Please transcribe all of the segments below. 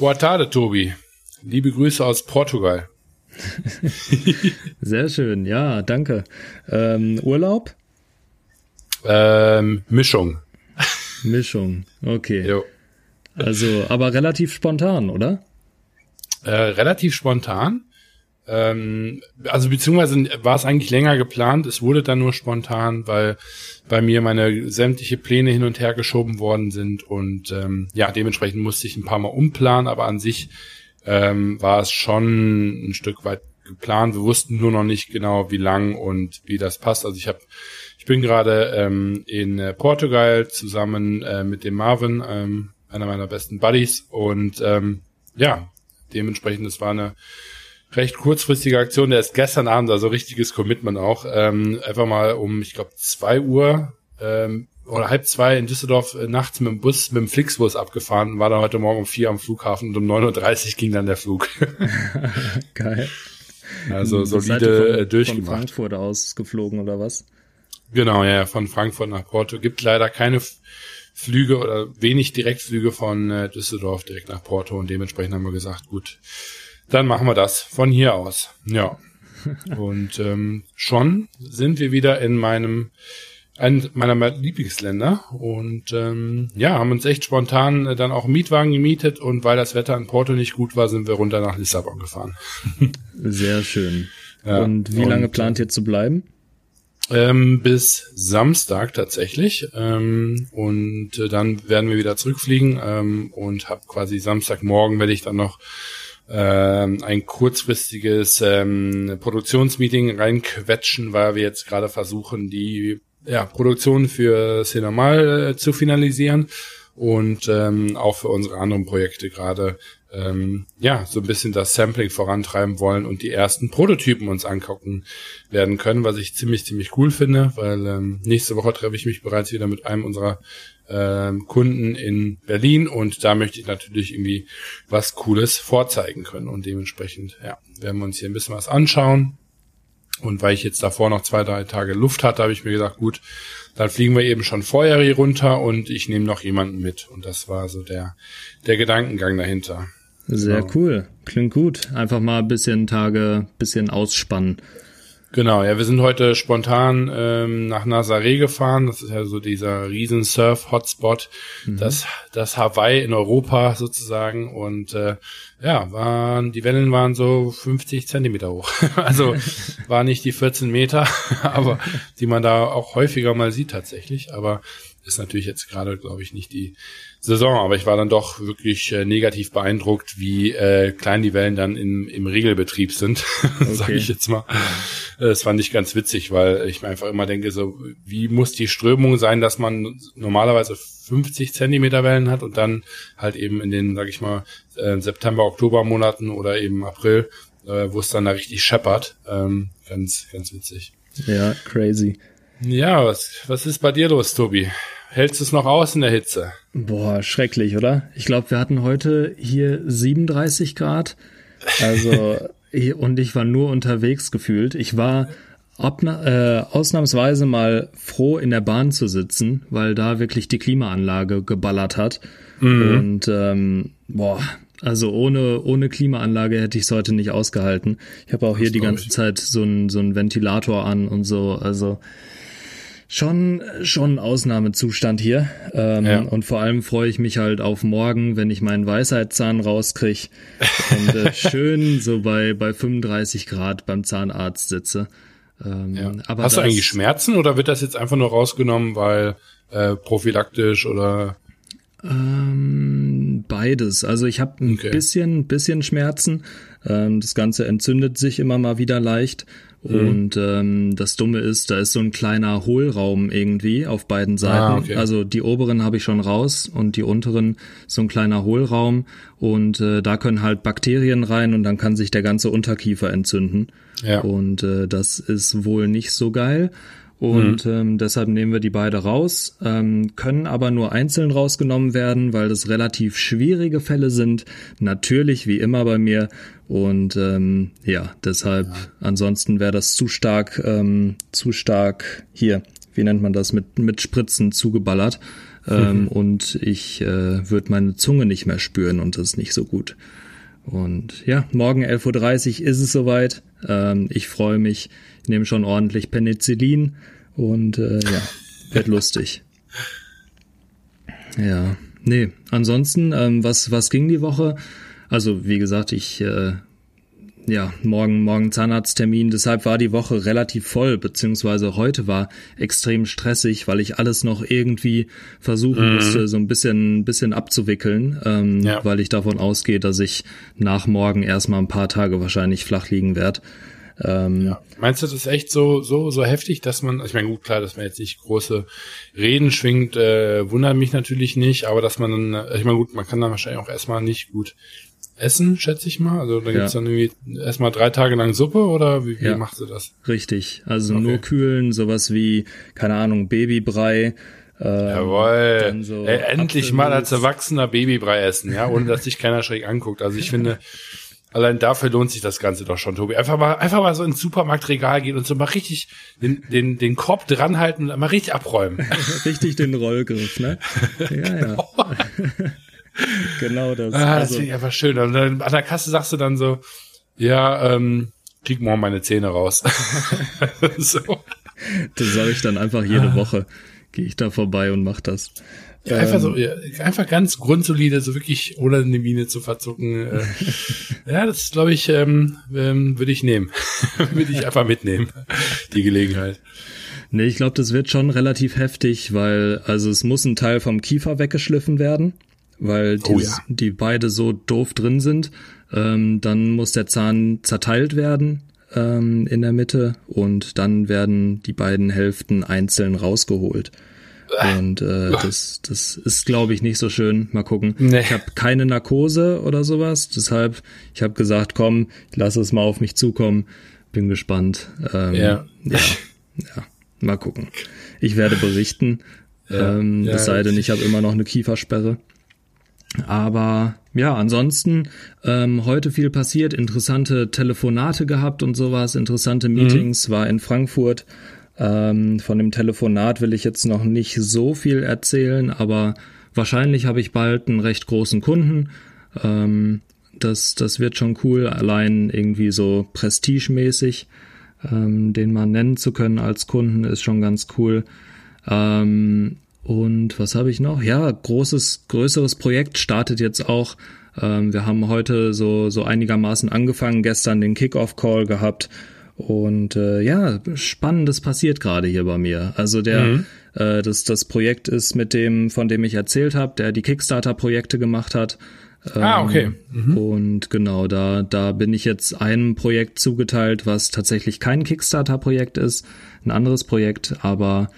Boa tarde, Tobi. Liebe Grüße aus Portugal. Sehr schön, ja, danke. Ähm, Urlaub? Ähm, Mischung. Mischung, okay. Jo. Also, aber relativ spontan, oder? Äh, relativ spontan. Ähm, also beziehungsweise war es eigentlich länger geplant. Es wurde dann nur spontan, weil bei mir meine sämtliche Pläne hin und her geschoben worden sind und ähm, ja, dementsprechend musste ich ein paar Mal umplanen, aber an sich ähm, war es schon ein Stück weit geplant. Wir wussten nur noch nicht genau, wie lang und wie das passt. Also ich habe ich bin gerade ähm, in äh, Portugal zusammen äh, mit dem Marvin, ähm, einer meiner besten Buddies. Und ähm, ja, dementsprechend, es war eine recht kurzfristige Aktion. Der ist gestern Abend, also richtiges Commitment auch, ähm, einfach mal um, ich glaube, zwei Uhr ähm, oder halb zwei in Düsseldorf äh, nachts mit dem Bus, mit dem Flixbus abgefahren, war dann heute Morgen um vier am Flughafen und um 9.30 Uhr ging dann der Flug. Geil. Also solide von, äh, durchgemacht. Von Frankfurt aus geflogen oder was? Genau, ja, von Frankfurt nach Porto. Gibt leider keine Flüge oder wenig Direktflüge von äh, Düsseldorf direkt nach Porto und dementsprechend haben wir gesagt, gut, dann machen wir das von hier aus. Ja. Und ähm, schon sind wir wieder in meinem ein meiner Lieblingsländer und ähm, ja, haben uns echt spontan äh, dann auch einen Mietwagen gemietet und weil das Wetter in Porto nicht gut war, sind wir runter nach Lissabon gefahren. Sehr schön. Ja, und wie lange plant ihr zu bleiben? ähm, bis Samstag tatsächlich. Ähm, und äh, dann werden wir wieder zurückfliegen ähm, und habe quasi Samstagmorgen werde ich dann noch ähm, ein kurzfristiges ähm, Produktionsmeeting reinquetschen, weil wir jetzt gerade versuchen, die ja, Produktion für Cinemal äh, zu finalisieren und ähm, auch für unsere anderen Projekte gerade ähm, ja so ein bisschen das Sampling vorantreiben wollen und die ersten Prototypen uns angucken werden können, was ich ziemlich ziemlich cool finde, weil ähm, nächste Woche treffe ich mich bereits wieder mit einem unserer ähm, Kunden in Berlin und da möchte ich natürlich irgendwie was Cooles vorzeigen können und dementsprechend ja werden wir uns hier ein bisschen was anschauen und weil ich jetzt davor noch zwei drei Tage Luft hatte, habe ich mir gesagt gut dann fliegen wir eben schon vorher hier runter und ich nehme noch jemanden mit. Und das war so der, der Gedankengang dahinter. Sehr genau. cool. Klingt gut. Einfach mal ein bisschen Tage, bisschen ausspannen. Genau, ja, wir sind heute spontan ähm, nach Nazaré gefahren. Das ist ja so dieser riesen Surf-Hotspot, mhm. das, das Hawaii in Europa sozusagen. Und äh, ja, waren die Wellen waren so 50 Zentimeter hoch. also war nicht die 14 Meter, aber die man da auch häufiger mal sieht tatsächlich. Aber ist natürlich jetzt gerade, glaube ich, nicht die Saison, aber ich war dann doch wirklich äh, negativ beeindruckt, wie äh, klein die Wellen dann im, im Regelbetrieb sind, okay. sage ich jetzt mal. Das fand ich ganz witzig, weil ich mir einfach immer denke, so wie muss die Strömung sein, dass man normalerweise 50 Zentimeter Wellen hat und dann halt eben in den, sag ich mal, äh, September, Oktober Monaten oder eben April, äh, wo es dann da richtig scheppert. Ähm, ganz, ganz witzig. Ja, crazy. Ja, was, was ist bei dir los, Tobi? Hältst du es noch aus in der Hitze? Boah, schrecklich, oder? Ich glaube, wir hatten heute hier 37 Grad. Also, und ich war nur unterwegs gefühlt. Ich war äh, ausnahmsweise mal froh, in der Bahn zu sitzen, weil da wirklich die Klimaanlage geballert hat. Mhm. Und ähm, boah, also ohne, ohne Klimaanlage hätte ich es heute nicht ausgehalten. Ich habe auch hier die ganze ich. Zeit so ein so ein Ventilator an und so. Also schon schon Ausnahmezustand hier ähm, ja. und vor allem freue ich mich halt auf morgen, wenn ich meinen Weisheitszahn rauskriege und äh, schön so bei bei 35 Grad beim Zahnarzt sitze. Ähm, ja. aber Hast du eigentlich Schmerzen oder wird das jetzt einfach nur rausgenommen, weil äh, prophylaktisch oder ähm, beides. Also ich habe ein okay. bisschen bisschen Schmerzen. Ähm, das Ganze entzündet sich immer mal wieder leicht Mhm. Und ähm, das Dumme ist, da ist so ein kleiner Hohlraum irgendwie auf beiden ah, Seiten. Ah, okay. Also die oberen habe ich schon raus und die unteren so ein kleiner Hohlraum. Und äh, da können halt Bakterien rein und dann kann sich der ganze Unterkiefer entzünden. Ja. Und äh, das ist wohl nicht so geil. Und mhm. ähm, deshalb nehmen wir die beide raus, ähm, können aber nur einzeln rausgenommen werden, weil das relativ schwierige Fälle sind. Natürlich, wie immer bei mir. Und ähm, ja, deshalb, ja. ansonsten wäre das zu stark, ähm, zu stark hier. wie nennt man das, mit, mit Spritzen zugeballert. Ähm, und ich äh, würde meine Zunge nicht mehr spüren und das ist nicht so gut. Und ja, morgen 11.30 Uhr ist es soweit. Ähm, ich freue mich. Ich nehme schon ordentlich Penicillin und äh, ja, wird lustig. Ja, nee. Ansonsten, ähm, was, was ging die Woche? Also, wie gesagt, ich äh, ja, morgen, morgen Zahnarzttermin. Deshalb war die Woche relativ voll, beziehungsweise heute war extrem stressig, weil ich alles noch irgendwie versuchen mhm. musste, so ein bisschen, bisschen abzuwickeln, ähm, ja. weil ich davon ausgehe, dass ich nach morgen erstmal ein paar Tage wahrscheinlich flach liegen werde. Ähm, ja. Meinst du, das ist echt so, so, so heftig, dass man, ich meine, gut, klar, dass man jetzt nicht große Reden schwingt, äh, wundert mich natürlich nicht, aber dass man dann, ich meine, gut, man kann dann wahrscheinlich auch erstmal nicht gut essen, schätze ich mal. Also da gibt's ja. dann irgendwie erstmal drei Tage lang Suppe oder wie, wie ja. machst du das? Richtig. Also okay. nur kühlen, sowas wie, keine Ahnung, Babybrei. Ähm, Jawoll. So Ey, endlich mal als Erwachsener Babybrei essen, ja, ohne dass sich keiner schräg anguckt. Also ich finde, allein dafür lohnt sich das Ganze doch schon, Tobi. Einfach mal, einfach mal so ins Supermarktregal gehen und so mal richtig den, den, den Korb dranhalten und mal richtig abräumen. richtig den Rollgriff, ne? Ja, ja. genau das. Ah, das also, finde ich einfach schön. Und dann an der Kasse sagst du dann so, ja, ähm, krieg morgen meine Zähne raus. so. Das sage ich dann einfach jede ah. Woche. Gehe ich da vorbei und mach das. Ja, ähm, einfach so, ja, einfach ganz grundsolide, so wirklich ohne eine Mine zu verzucken. Äh, ja, das glaube ich, ähm, ähm, würde ich nehmen. würde ich einfach mitnehmen, die Gelegenheit. Nee, ich glaube, das wird schon relativ heftig, weil, also es muss ein Teil vom Kiefer weggeschliffen werden weil die, oh ja. die beide so doof drin sind. Ähm, dann muss der Zahn zerteilt werden ähm, in der Mitte und dann werden die beiden Hälften einzeln rausgeholt. Und äh, das, das ist, glaube ich, nicht so schön. Mal gucken. Nee. Ich habe keine Narkose oder sowas. Deshalb, ich habe gesagt, komm, ich lasse es mal auf mich zukommen. Bin gespannt. Ähm, ja. ja. Ja. Mal gucken. Ich werde berichten. Ja, ähm, ja, es sei denn, ich habe immer noch eine Kiefersperre. Aber ja, ansonsten ähm, heute viel passiert, interessante Telefonate gehabt und sowas, interessante mhm. Meetings, mhm. war in Frankfurt. Ähm, von dem Telefonat will ich jetzt noch nicht so viel erzählen, aber wahrscheinlich habe ich bald einen recht großen Kunden. Ähm, das, das wird schon cool, allein irgendwie so prestigemäßig, ähm, den man nennen zu können als Kunden, ist schon ganz cool. Ähm, und was habe ich noch? Ja, großes, größeres Projekt startet jetzt auch. Ähm, wir haben heute so, so einigermaßen angefangen, gestern den Kickoff-Call gehabt. Und äh, ja, spannendes passiert gerade hier bei mir. Also der, mhm. äh, das, das Projekt ist mit dem, von dem ich erzählt habe, der die Kickstarter-Projekte gemacht hat. Ähm, ah, okay. Mhm. Und genau, da, da bin ich jetzt einem Projekt zugeteilt, was tatsächlich kein Kickstarter-Projekt ist, ein anderes Projekt, aber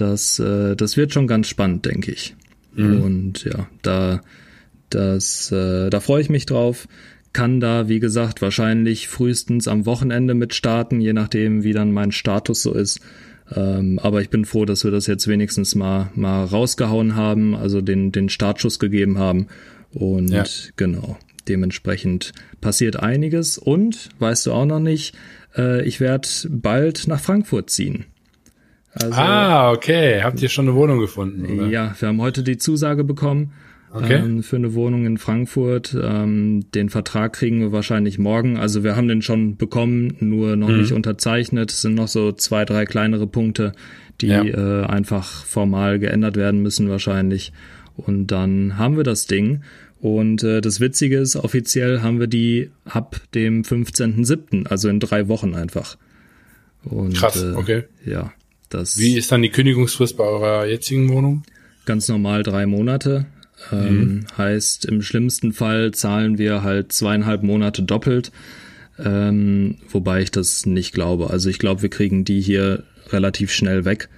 das, äh, das wird schon ganz spannend, denke ich. Mhm. Und ja, da, das, äh, da freue ich mich drauf. Kann da, wie gesagt, wahrscheinlich frühestens am Wochenende mit starten, je nachdem, wie dann mein Status so ist. Ähm, aber ich bin froh, dass wir das jetzt wenigstens mal, mal rausgehauen haben, also den, den Startschuss gegeben haben. Und ja. genau, dementsprechend passiert einiges. Und, weißt du auch noch nicht, äh, ich werde bald nach Frankfurt ziehen. Also, ah, okay. Habt ihr schon eine Wohnung gefunden? Oder? Ja, wir haben heute die Zusage bekommen okay. ähm, für eine Wohnung in Frankfurt. Ähm, den Vertrag kriegen wir wahrscheinlich morgen. Also wir haben den schon bekommen, nur noch mhm. nicht unterzeichnet. Es sind noch so zwei, drei kleinere Punkte, die ja. äh, einfach formal geändert werden müssen wahrscheinlich. Und dann haben wir das Ding. Und äh, das Witzige ist, offiziell haben wir die ab dem 15.07., also in drei Wochen einfach. Und, Krass, äh, okay. Ja, das Wie ist dann die Kündigungsfrist bei eurer jetzigen Wohnung? Ganz normal drei Monate. Ähm, mhm. Heißt, im schlimmsten Fall zahlen wir halt zweieinhalb Monate doppelt. Ähm, wobei ich das nicht glaube. Also ich glaube, wir kriegen die hier relativ schnell weg.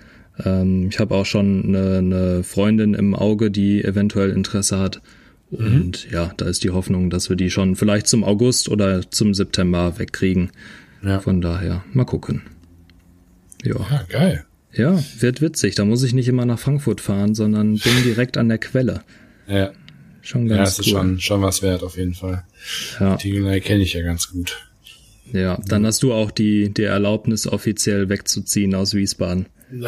Ähm, ich habe auch schon eine, eine, Freundin im Auge, die eventuell Interesse hat. Mhm. Und mhm. ja, da ist die Hoffnung, dass wir die schon vielleicht zum August oder zum September wegkriegen. Ja. Von daher, mal gucken. Ja. ja, geil. Ja, wird witzig. Da muss ich nicht immer nach Frankfurt fahren, sondern bin direkt an der Quelle. Ja. Schon ganz ja, das cool. ist schon, schon was wert, auf jeden Fall. Ja. Die kenne ich ja ganz gut. Ja, dann hast du auch die, die Erlaubnis, offiziell wegzuziehen aus Wiesbaden.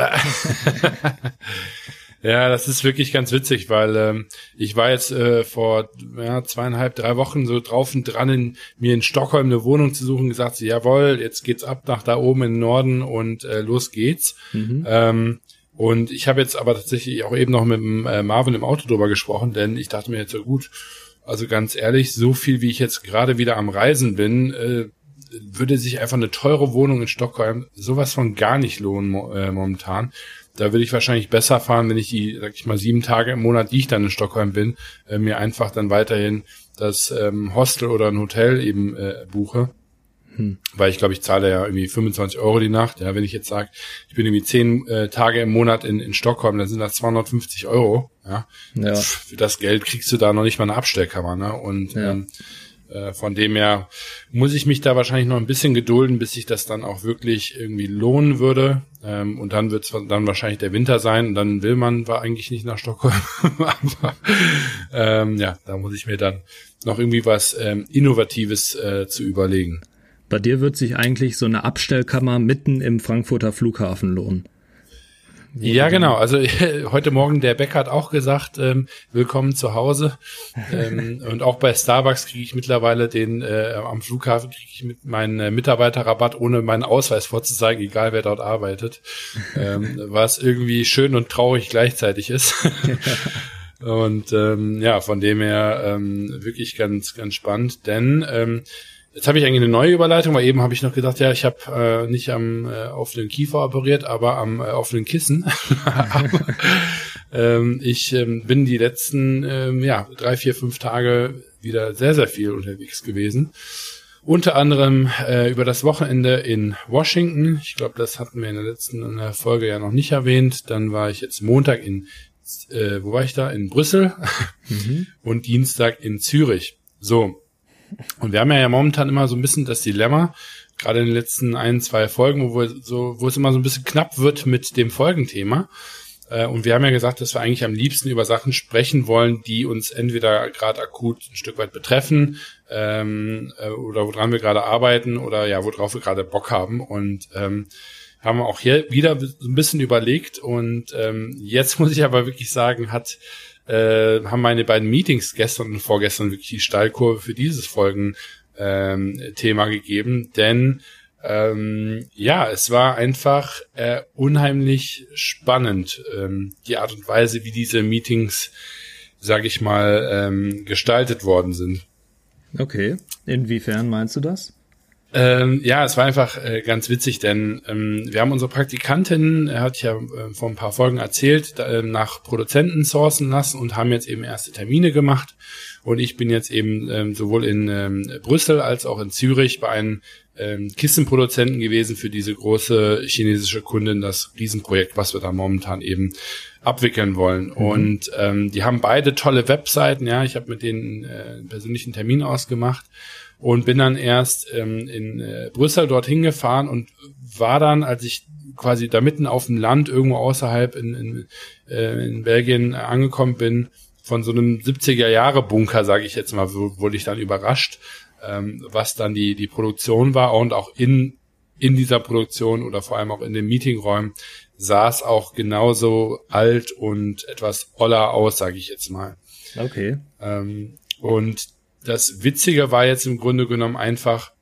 Ja, das ist wirklich ganz witzig, weil ähm, ich war jetzt äh, vor ja, zweieinhalb, drei Wochen so drauf und dran, in, mir in Stockholm eine Wohnung zu suchen, gesagt, jawohl, jetzt geht's ab nach da oben in den Norden und äh, los geht's. Mhm. Ähm, und ich habe jetzt aber tatsächlich auch eben noch mit dem, äh, Marvin im Auto drüber gesprochen, denn ich dachte mir jetzt so gut, also ganz ehrlich, so viel wie ich jetzt gerade wieder am Reisen bin, äh, würde sich einfach eine teure Wohnung in Stockholm sowas von gar nicht lohnen äh, momentan. Da würde ich wahrscheinlich besser fahren, wenn ich die, sag ich mal, sieben Tage im Monat, die ich dann in Stockholm bin, äh, mir einfach dann weiterhin das ähm, Hostel oder ein Hotel eben äh, buche. Hm. Weil ich glaube, ich zahle ja irgendwie 25 Euro die Nacht. Ja, wenn ich jetzt sage, ich bin irgendwie zehn äh, Tage im Monat in, in Stockholm, dann sind das 250 Euro. Ja, ja. für das Geld kriegst du da noch nicht mal eine Abstellkammer. Ne? Und ja. ähm, äh, von dem her muss ich mich da wahrscheinlich noch ein bisschen gedulden, bis sich das dann auch wirklich irgendwie lohnen würde. Ähm, und dann wird es dann wahrscheinlich der Winter sein und dann will man war eigentlich nicht nach Stockholm. Aber ähm, ja, da muss ich mir dann noch irgendwie was ähm, Innovatives äh, zu überlegen. Bei dir wird sich eigentlich so eine Abstellkammer mitten im Frankfurter Flughafen lohnen. Ja, genau. Also heute Morgen der Bäcker hat auch gesagt, ähm, willkommen zu Hause. Ähm, und auch bei Starbucks kriege ich mittlerweile den, äh, am Flughafen kriege ich mit meinen äh, Mitarbeiterrabatt, ohne meinen Ausweis vorzuzeigen, egal wer dort arbeitet. Ähm, was irgendwie schön und traurig gleichzeitig ist. und ähm, ja, von dem her ähm, wirklich ganz, ganz spannend. Denn ähm, Jetzt habe ich eigentlich eine neue Überleitung, weil eben habe ich noch gedacht, ja, ich habe äh, nicht am äh, offenen Kiefer operiert, aber am äh, offenen Kissen. aber, ähm, ich ähm, bin die letzten ähm, ja, drei, vier, fünf Tage wieder sehr, sehr viel unterwegs gewesen. Unter anderem äh, über das Wochenende in Washington. Ich glaube, das hatten wir in der letzten in der Folge ja noch nicht erwähnt. Dann war ich jetzt Montag in, äh, wo war ich da? In Brüssel mhm. und Dienstag in Zürich. So, und wir haben ja momentan immer so ein bisschen das Dilemma, gerade in den letzten ein, zwei Folgen, wo, wir so, wo es immer so ein bisschen knapp wird mit dem Folgenthema. Äh, und wir haben ja gesagt, dass wir eigentlich am liebsten über Sachen sprechen wollen, die uns entweder gerade akut ein Stück weit betreffen ähm, äh, oder woran wir gerade arbeiten oder ja, worauf wir gerade Bock haben. Und ähm, haben wir auch hier wieder so ein bisschen überlegt. Und ähm, jetzt muss ich aber wirklich sagen, hat äh, haben meine beiden Meetings gestern und vorgestern wirklich die Steilkurve für dieses Folgen ähm, Thema gegeben, denn ähm, ja, es war einfach äh, unheimlich spannend, ähm, die Art und Weise, wie diese Meetings, sag ich mal, ähm, gestaltet worden sind. Okay, inwiefern meinst du das? Ähm, ja, es war einfach äh, ganz witzig, denn ähm, wir haben unsere Praktikantin, er hat ja äh, vor ein paar Folgen erzählt, da, äh, nach Produzenten sourcen lassen und haben jetzt eben erste Termine gemacht. Und ich bin jetzt eben ähm, sowohl in ähm, Brüssel als auch in Zürich bei einem ähm, Kissenproduzenten gewesen für diese große chinesische Kundin, das Riesenprojekt, was wir da momentan eben abwickeln wollen. Mhm. Und ähm, die haben beide tolle Webseiten, ja, ich habe mit denen äh, einen persönlichen Termin ausgemacht und bin dann erst ähm, in äh, Brüssel dorthin gefahren und war dann, als ich quasi da mitten auf dem Land irgendwo außerhalb in, in, äh, in Belgien angekommen bin, von so einem 70er Jahre Bunker, sage ich jetzt mal, wurde ich dann überrascht, ähm, was dann die die Produktion war und auch in in dieser Produktion oder vor allem auch in den Meetingräumen sah es auch genauso alt und etwas oller aus, sage ich jetzt mal. Okay. Ähm, und das Witzige war jetzt im Grunde genommen einfach,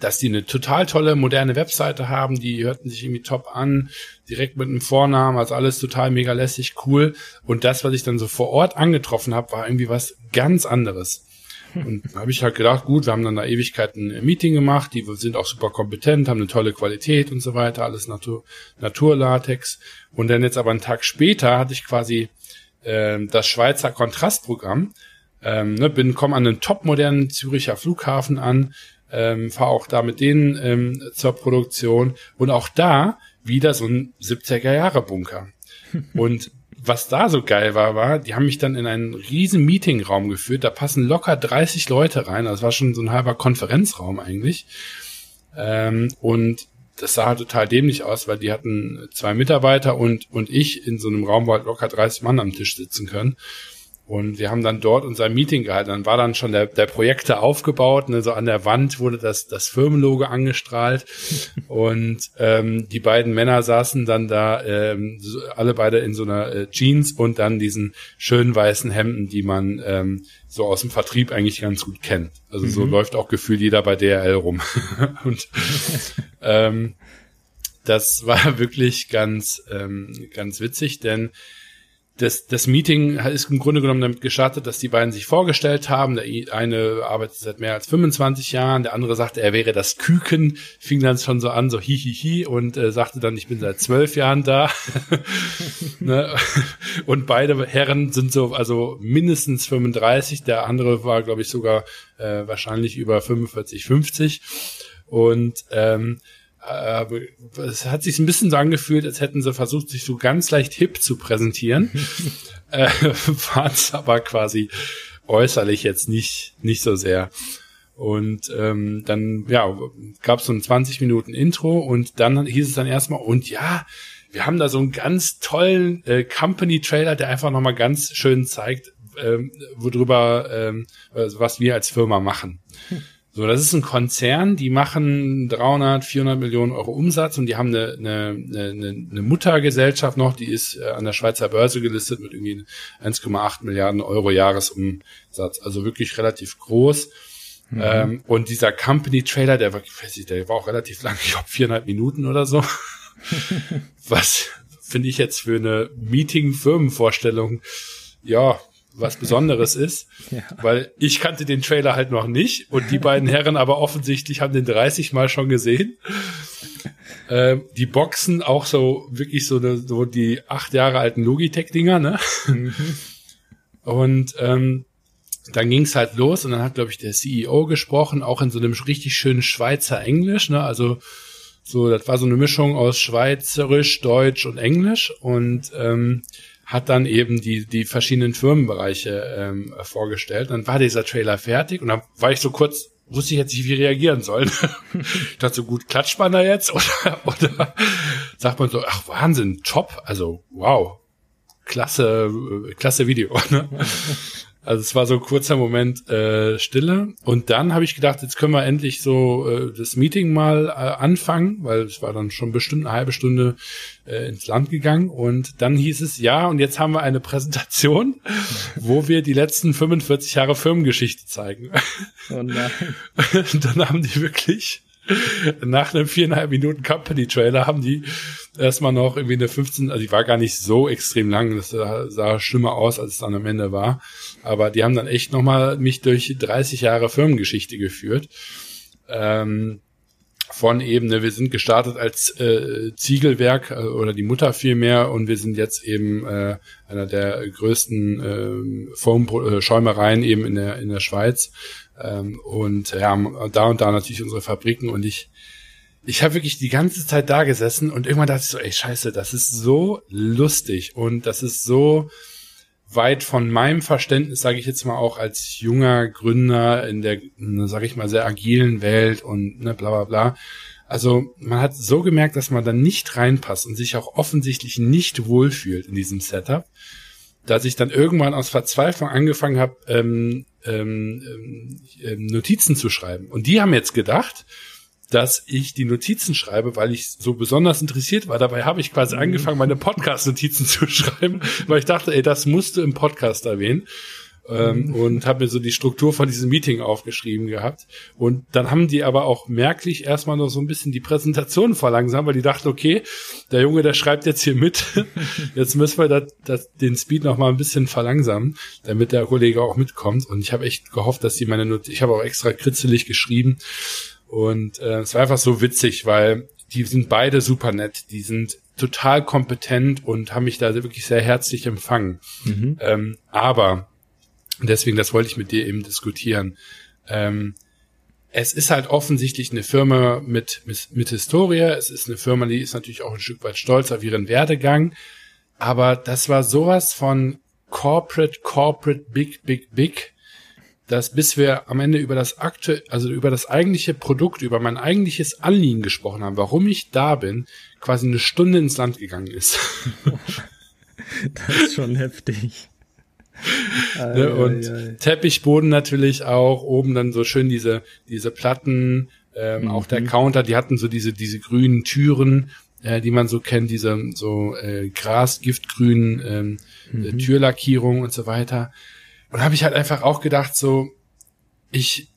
dass die eine total tolle moderne Webseite haben, die hörten sich irgendwie top an, direkt mit einem Vornamen, also alles total mega lässig, cool. Und das, was ich dann so vor Ort angetroffen habe, war irgendwie was ganz anderes. Und da habe ich halt gedacht, gut, wir haben dann da Ewigkeiten ein Meeting gemacht, die sind auch super kompetent, haben eine tolle Qualität und so weiter, alles Natur, Naturlatex. Und dann jetzt aber einen Tag später hatte ich quasi äh, das Schweizer Kontrastprogramm, ähm, ne, bin, komme an einen topmodernen Züricher Flughafen an, ähm, fahre auch da mit denen ähm, zur Produktion und auch da wieder so ein 70er Jahre Bunker. und was da so geil war, war, die haben mich dann in einen riesen Meetingraum geführt, da passen locker 30 Leute rein, das war schon so ein halber Konferenzraum eigentlich. Ähm, und das sah halt total dämlich aus, weil die hatten zwei Mitarbeiter und, und ich in so einem Raum, wo halt locker 30 Mann am Tisch sitzen können. Und wir haben dann dort unser Meeting gehalten. Dann war dann schon der, der Projekte aufgebaut. Ne? So an der Wand wurde das, das Firmenlogo angestrahlt. und ähm, die beiden Männer saßen dann da, ähm, so, alle beide in so einer äh, Jeans und dann diesen schönen weißen Hemden, die man ähm, so aus dem Vertrieb eigentlich ganz gut kennt. Also mhm. so läuft auch gefühlt jeder bei DRL rum. und ähm, das war wirklich ganz, ähm, ganz witzig, denn das, das Meeting ist im Grunde genommen damit gestartet, dass die beiden sich vorgestellt haben. Der eine arbeitet seit mehr als 25 Jahren, der andere sagte, er wäre das Küken, fing dann schon so an, so hihihi und äh, sagte dann, ich bin seit zwölf Jahren da. ne? Und beide Herren sind so, also mindestens 35, der andere war, glaube ich, sogar äh, wahrscheinlich über 45, 50. Und ähm, äh, es hat sich ein bisschen so angefühlt, als hätten sie versucht, sich so ganz leicht hip zu präsentieren. äh, War es aber quasi äußerlich jetzt nicht, nicht so sehr. Und ähm, dann, ja, gab es so ein 20 Minuten Intro und dann hieß es dann erstmal, und ja, wir haben da so einen ganz tollen äh, Company-Trailer, der einfach nochmal ganz schön zeigt, ähm, worüber, ähm, was wir als Firma machen. So, das ist ein Konzern, die machen 300, 400 Millionen Euro Umsatz und die haben eine, eine, eine, eine Muttergesellschaft noch, die ist äh, an der Schweizer Börse gelistet mit irgendwie 1,8 Milliarden Euro Jahresumsatz. Also wirklich relativ groß. Mhm. Ähm, und dieser Company Trailer, der war, ich weiß nicht, der war auch relativ lang, ich glaube viereinhalb Minuten oder so. Was finde ich jetzt für eine Meeting-Firmenvorstellung, ja, was Besonderes ist, ja. weil ich kannte den Trailer halt noch nicht und die beiden Herren aber offensichtlich haben den 30 Mal schon gesehen. Ähm, die Boxen auch so wirklich so, eine, so die acht Jahre alten Logitech-Dinger, ne? Mhm. Und ähm, dann ging's halt los und dann hat, glaube ich, der CEO gesprochen, auch in so einem richtig schönen Schweizer Englisch, ne? Also so, das war so eine Mischung aus Schweizerisch, Deutsch und Englisch und ähm, hat dann eben die, die verschiedenen Firmenbereiche ähm, vorgestellt. Dann war dieser Trailer fertig und dann war ich so kurz, wusste ich jetzt nicht, wie reagieren soll. ich dachte so, gut, klatscht man da jetzt? Oder, oder sagt man so, ach Wahnsinn, top, also wow, klasse, äh, klasse Video. Ne? Also es war so ein kurzer Moment äh, Stille und dann habe ich gedacht, jetzt können wir endlich so äh, das Meeting mal äh, anfangen, weil es war dann schon bestimmt eine halbe Stunde äh, ins Land gegangen und dann hieß es ja und jetzt haben wir eine Präsentation, wo wir die letzten 45 Jahre Firmengeschichte zeigen. Oh nein. Und dann haben die wirklich nach einem viereinhalb Minuten Company Trailer haben die erstmal noch irgendwie eine 15, also die war gar nicht so extrem lang, das sah, sah schlimmer aus, als es dann am Ende war. Aber die haben dann echt nochmal mich durch 30 Jahre Firmengeschichte geführt. Ähm, von eben, wir sind gestartet als äh, Ziegelwerk äh, oder die Mutter vielmehr und wir sind jetzt eben äh, einer der größten äh, Foam-Schäumereien eben in der in der Schweiz ähm, und ja, da und da natürlich unsere Fabriken und ich ich habe wirklich die ganze Zeit da gesessen und irgendwann dachte ich so, ey Scheiße, das ist so lustig und das ist so weit von meinem Verständnis, sage ich jetzt mal auch als junger Gründer in der, sage ich mal, sehr agilen Welt und ne, bla bla bla. Also man hat so gemerkt, dass man da nicht reinpasst und sich auch offensichtlich nicht wohlfühlt in diesem Setup, dass ich dann irgendwann aus Verzweiflung angefangen habe, ähm, ähm, ähm, Notizen zu schreiben. Und die haben jetzt gedacht, dass ich die Notizen schreibe, weil ich so besonders interessiert war. Dabei habe ich quasi mhm. angefangen, meine Podcast-Notizen zu schreiben, weil ich dachte, ey, das musst du im Podcast erwähnen. Ähm, mhm. und habe mir so die Struktur von diesem Meeting aufgeschrieben gehabt. Und dann haben die aber auch merklich erstmal noch so ein bisschen die Präsentation verlangsamt, weil die dachten, okay, der Junge, der schreibt jetzt hier mit. jetzt müssen wir das, das, den Speed noch mal ein bisschen verlangsamen, damit der Kollege auch mitkommt. Und ich habe echt gehofft, dass die meine Not ich habe auch extra kritzelig geschrieben, und äh, es war einfach so witzig, weil die sind beide super nett. Die sind total kompetent und haben mich da wirklich sehr herzlich empfangen. Mhm. Ähm, aber, deswegen, das wollte ich mit dir eben diskutieren. Ähm, es ist halt offensichtlich eine Firma mit, mit, mit Historie. Es ist eine Firma, die ist natürlich auch ein Stück weit stolz auf ihren Werdegang. Aber das war sowas von Corporate, Corporate, Big, Big, Big dass bis wir am Ende über das aktuelle, also über das eigentliche Produkt, über mein eigentliches Anliegen gesprochen haben, warum ich da bin, quasi eine Stunde ins Land gegangen ist. das ist schon heftig. Ne? Und ei, ei. Teppichboden natürlich auch, oben dann so schön diese, diese Platten, ähm, mhm. auch der Counter, die hatten so diese, diese grünen Türen, äh, die man so kennt, diese so äh, Gras, Giftgrün, ähm, mhm. Türlackierung und so weiter. Und habe ich halt einfach auch gedacht, so, ich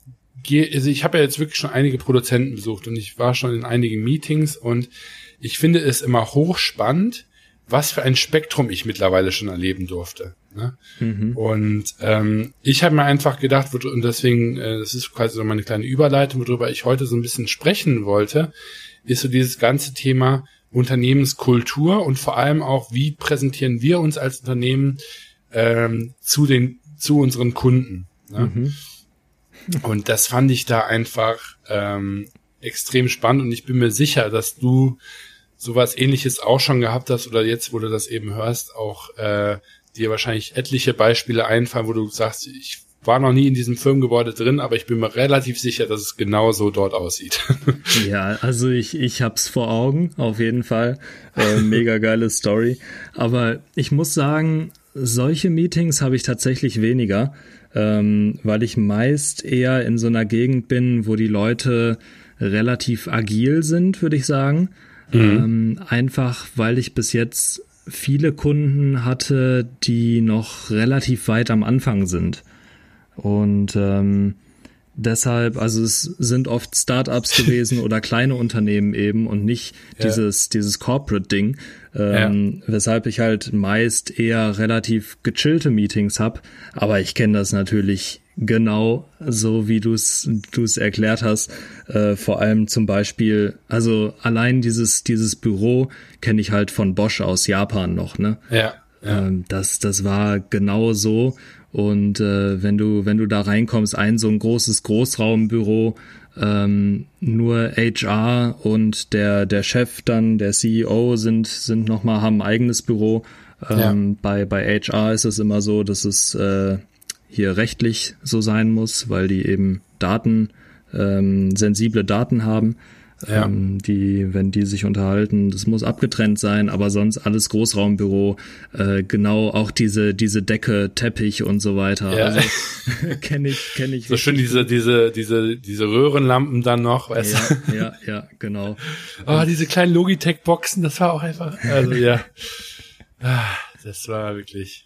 gehe, also ich habe ja jetzt wirklich schon einige Produzenten besucht und ich war schon in einigen Meetings und ich finde es immer hochspannend, was für ein Spektrum ich mittlerweile schon erleben durfte. Ne? Mhm. Und ähm, ich habe mir einfach gedacht, und deswegen, äh, das ist quasi so meine kleine Überleitung, worüber ich heute so ein bisschen sprechen wollte, ist so dieses ganze Thema Unternehmenskultur und vor allem auch, wie präsentieren wir uns als Unternehmen ähm, zu den zu unseren Kunden. Ne? Mhm. Und das fand ich da einfach ähm, extrem spannend und ich bin mir sicher, dass du sowas ähnliches auch schon gehabt hast oder jetzt, wo du das eben hörst, auch äh, dir wahrscheinlich etliche Beispiele einfallen, wo du sagst, ich war noch nie in diesem Firmengebäude drin, aber ich bin mir relativ sicher, dass es genau so dort aussieht. ja, also ich, ich hab's vor Augen, auf jeden Fall. Äh, mega geile Story. Aber ich muss sagen, solche Meetings habe ich tatsächlich weniger, ähm, weil ich meist eher in so einer Gegend bin, wo die Leute relativ agil sind, würde ich sagen. Mhm. Ähm, einfach weil ich bis jetzt viele Kunden hatte, die noch relativ weit am Anfang sind. Und ähm, deshalb, also es sind oft Startups gewesen oder kleine Unternehmen eben und nicht ja. dieses, dieses Corporate-Ding, ähm, ja. weshalb ich halt meist eher relativ gechillte Meetings hab. Aber ich kenne das natürlich genau so, wie du es du es erklärt hast. Äh, vor allem zum Beispiel, also allein dieses dieses Büro kenne ich halt von Bosch aus Japan noch, ne? Ja. ja. Ähm, das das war genau so und äh, wenn du, wenn du da reinkommst, ein so ein großes Großraumbüro, ähm, nur HR und der, der Chef dann, der CEO sind, sind nochmal, haben ein eigenes Büro. Ähm, ja. bei, bei HR ist es immer so, dass es äh, hier rechtlich so sein muss, weil die eben Daten, ähm, sensible Daten haben ja. ähm, die, wenn die sich unterhalten, das muss abgetrennt sein, aber sonst alles Großraumbüro, äh, genau auch diese diese Decke, Teppich und so weiter. Ja. Also kenne ich kenne ich. So schön diese diese diese diese Röhrenlampen dann noch, weißt ja, du? Ja, ja, genau. oh, diese kleinen Logitech Boxen, das war auch einfach, also ja, ah, das war wirklich.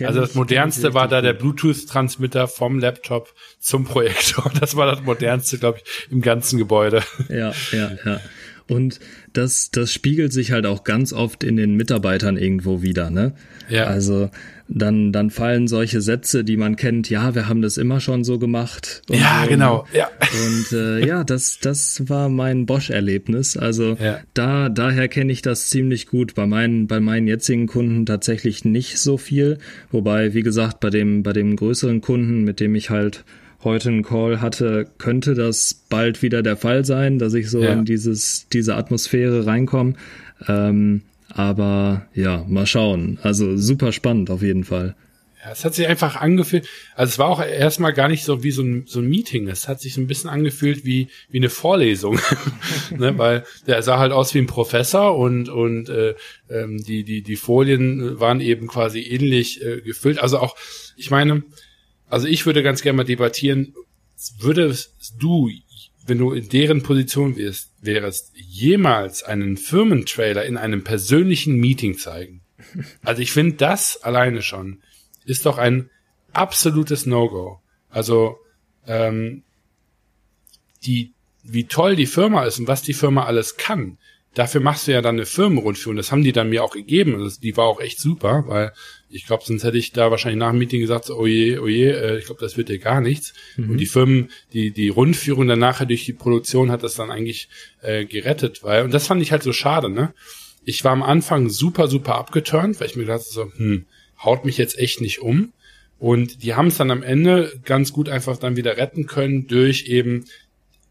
Also das modernste war da der Bluetooth-Transmitter vom Laptop zum Projektor. Das war das modernste, glaube ich, im ganzen Gebäude. Ja, ja, ja. Und das, das spiegelt sich halt auch ganz oft in den Mitarbeitern irgendwo wieder, ne? Ja. Also dann, dann fallen solche Sätze, die man kennt, ja, wir haben das immer schon so gemacht. ja, so. genau, ja. Und äh, ja, das, das war mein Bosch-Erlebnis. Also ja. da, daher kenne ich das ziemlich gut. Bei meinen, bei meinen jetzigen Kunden tatsächlich nicht so viel. Wobei, wie gesagt, bei dem, bei dem größeren Kunden, mit dem ich halt heute einen Call hatte, könnte das bald wieder der Fall sein, dass ich so ja. in dieses, diese Atmosphäre reinkomme. Ähm, aber ja, mal schauen. Also super spannend auf jeden Fall. Ja, es hat sich einfach angefühlt, also es war auch erstmal gar nicht so wie so ein, so ein Meeting, es hat sich so ein bisschen angefühlt wie, wie eine Vorlesung, ne, weil der sah halt aus wie ein Professor und, und äh, ähm, die, die, die Folien waren eben quasi ähnlich äh, gefüllt. Also auch, ich meine, also ich würde ganz gerne mal debattieren, würdest du, wenn du in deren Position wärst, wärst, jemals einen Firmentrailer in einem persönlichen Meeting zeigen? Also ich finde das alleine schon ist doch ein absolutes No-Go. Also ähm, die, wie toll die Firma ist und was die Firma alles kann, dafür machst du ja dann eine Firmenrundführung. Das haben die dann mir auch gegeben. Also die war auch echt super, weil ich glaube, sonst hätte ich da wahrscheinlich nach dem Meeting gesagt, oh je, oh je, äh, ich glaube, das wird dir gar nichts. Mhm. Und die Firmen, die, die Rundführung dann nachher durch die Produktion hat das dann eigentlich äh, gerettet, weil, und das fand ich halt so schade, ne? Ich war am Anfang super, super abgeturnt, weil ich mir gedacht so, hm, haut mich jetzt echt nicht um. Und die haben es dann am Ende ganz gut einfach dann wieder retten können durch eben